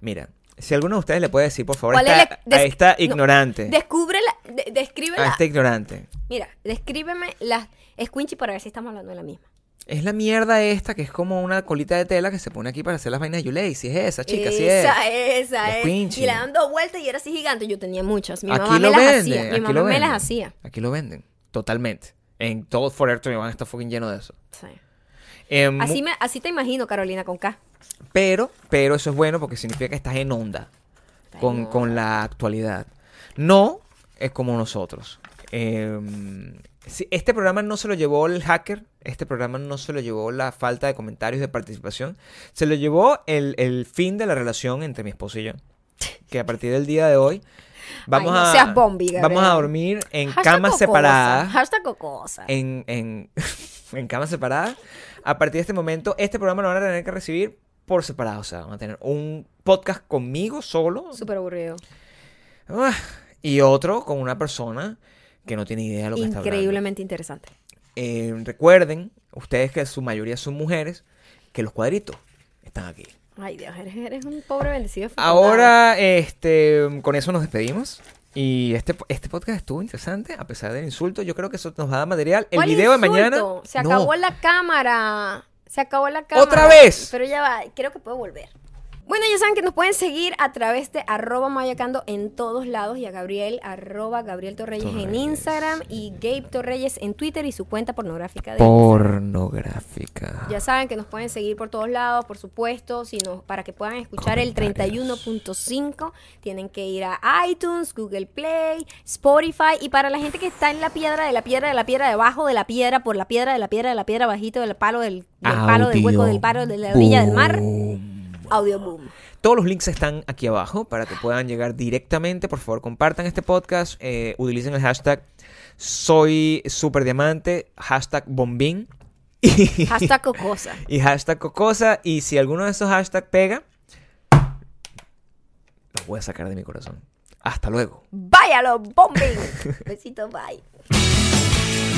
S2: Mira, si alguno de ustedes le puede decir, por favor,
S1: ¿Cuál es
S2: esta,
S1: la-
S2: a
S1: des-
S2: esta
S1: no,
S2: ignorante.
S1: Descúbrela, de- descríbela.
S2: a esta ignorante.
S1: Mira, descríbeme las squinchy para ver si estamos hablando de la misma.
S2: Es la mierda esta que es como una colita de tela que se pone aquí para hacer las vainas de Yulei. Si es esa, chica, si es.
S1: esa, esa
S2: La
S1: es. Y le dan dos vueltas y era así gigante. Yo tenía muchas. Mi
S2: aquí
S1: mamá
S2: lo
S1: me las
S2: venden.
S1: hacía. Mi mamá
S2: lo
S1: me las hacía.
S2: Aquí lo venden. Totalmente. En todo Forever van a estar fucking lleno de eso.
S1: Sí.
S2: Eh,
S1: Así, me, así te imagino, Carolina, con K.
S2: Pero, pero eso es bueno porque significa que estás en onda con,
S1: en
S2: con la actualidad. No es como nosotros. Eh, este programa no se lo llevó el hacker, este programa no se lo llevó la falta de comentarios de participación, se lo llevó el, el fin de la relación entre mi esposo y yo. Que a partir del día de hoy vamos,
S1: no
S2: a,
S1: seas bombi, Gabriel.
S2: vamos a dormir en
S1: Hashtag
S2: camas
S1: cocosa,
S2: separadas.
S1: Hashtag cocosa.
S2: En, en, en camas separadas. A partir de este momento, este programa lo van a tener que recibir por separado. O sea, van a tener un podcast conmigo solo.
S1: Súper aburrido.
S2: Ah, y otro con una persona que no tiene idea de lo que está hablando.
S1: Increíblemente interesante.
S2: Eh, recuerden, ustedes que su mayoría son mujeres, que los cuadritos están aquí.
S1: Ay, Dios, eres, eres un pobre bendecido.
S2: Ahora, este, con eso nos despedimos. Y este, este podcast estuvo interesante, a pesar del insulto. Yo creo que eso nos va a dar material. El
S1: ¿Cuál
S2: video de
S1: insulto?
S2: mañana.
S1: Se
S2: No.
S1: acabó la cámara. Se acabó la cámara.
S2: ¿Otra vez?
S1: Pero ya va, creo que puedo volver. Bueno, ya saben que nos pueden seguir a través de arroba mayacando en todos lados y a Gabriel, arroba Gabriel Torreyes, en. Instagram y Gabe Torreyes en Twitter y su cuenta pornográfica de Instagram.
S2: Pornográfica.
S1: Ya saben que nos pueden seguir por todos lados, por supuesto, si no, para que puedan escuchar el
S2: Comentarios.
S1: 31.5 tienen que ir a iTunes, Google Play, Spotify y para la gente que está en la piedra de la piedra de la piedra debajo de la piedra, por la piedra de la piedra de la piedra bajito del palo del, del palo del hueco del palo de la orilla del mar,
S2: Boom.
S1: Audio Boom.
S2: Todos los links están aquí abajo para que puedan llegar directamente. Por favor, compartan este podcast. eh, utilicen el hashtag soy superdiamante, hashtag bombín y,
S1: Hasta cocosa.
S2: y hashtag cocosa. Y si alguno de esos hashtags pega, los voy a sacar de mi corazón. Hasta luego.
S1: Váyalo, bombing. Besito, bye.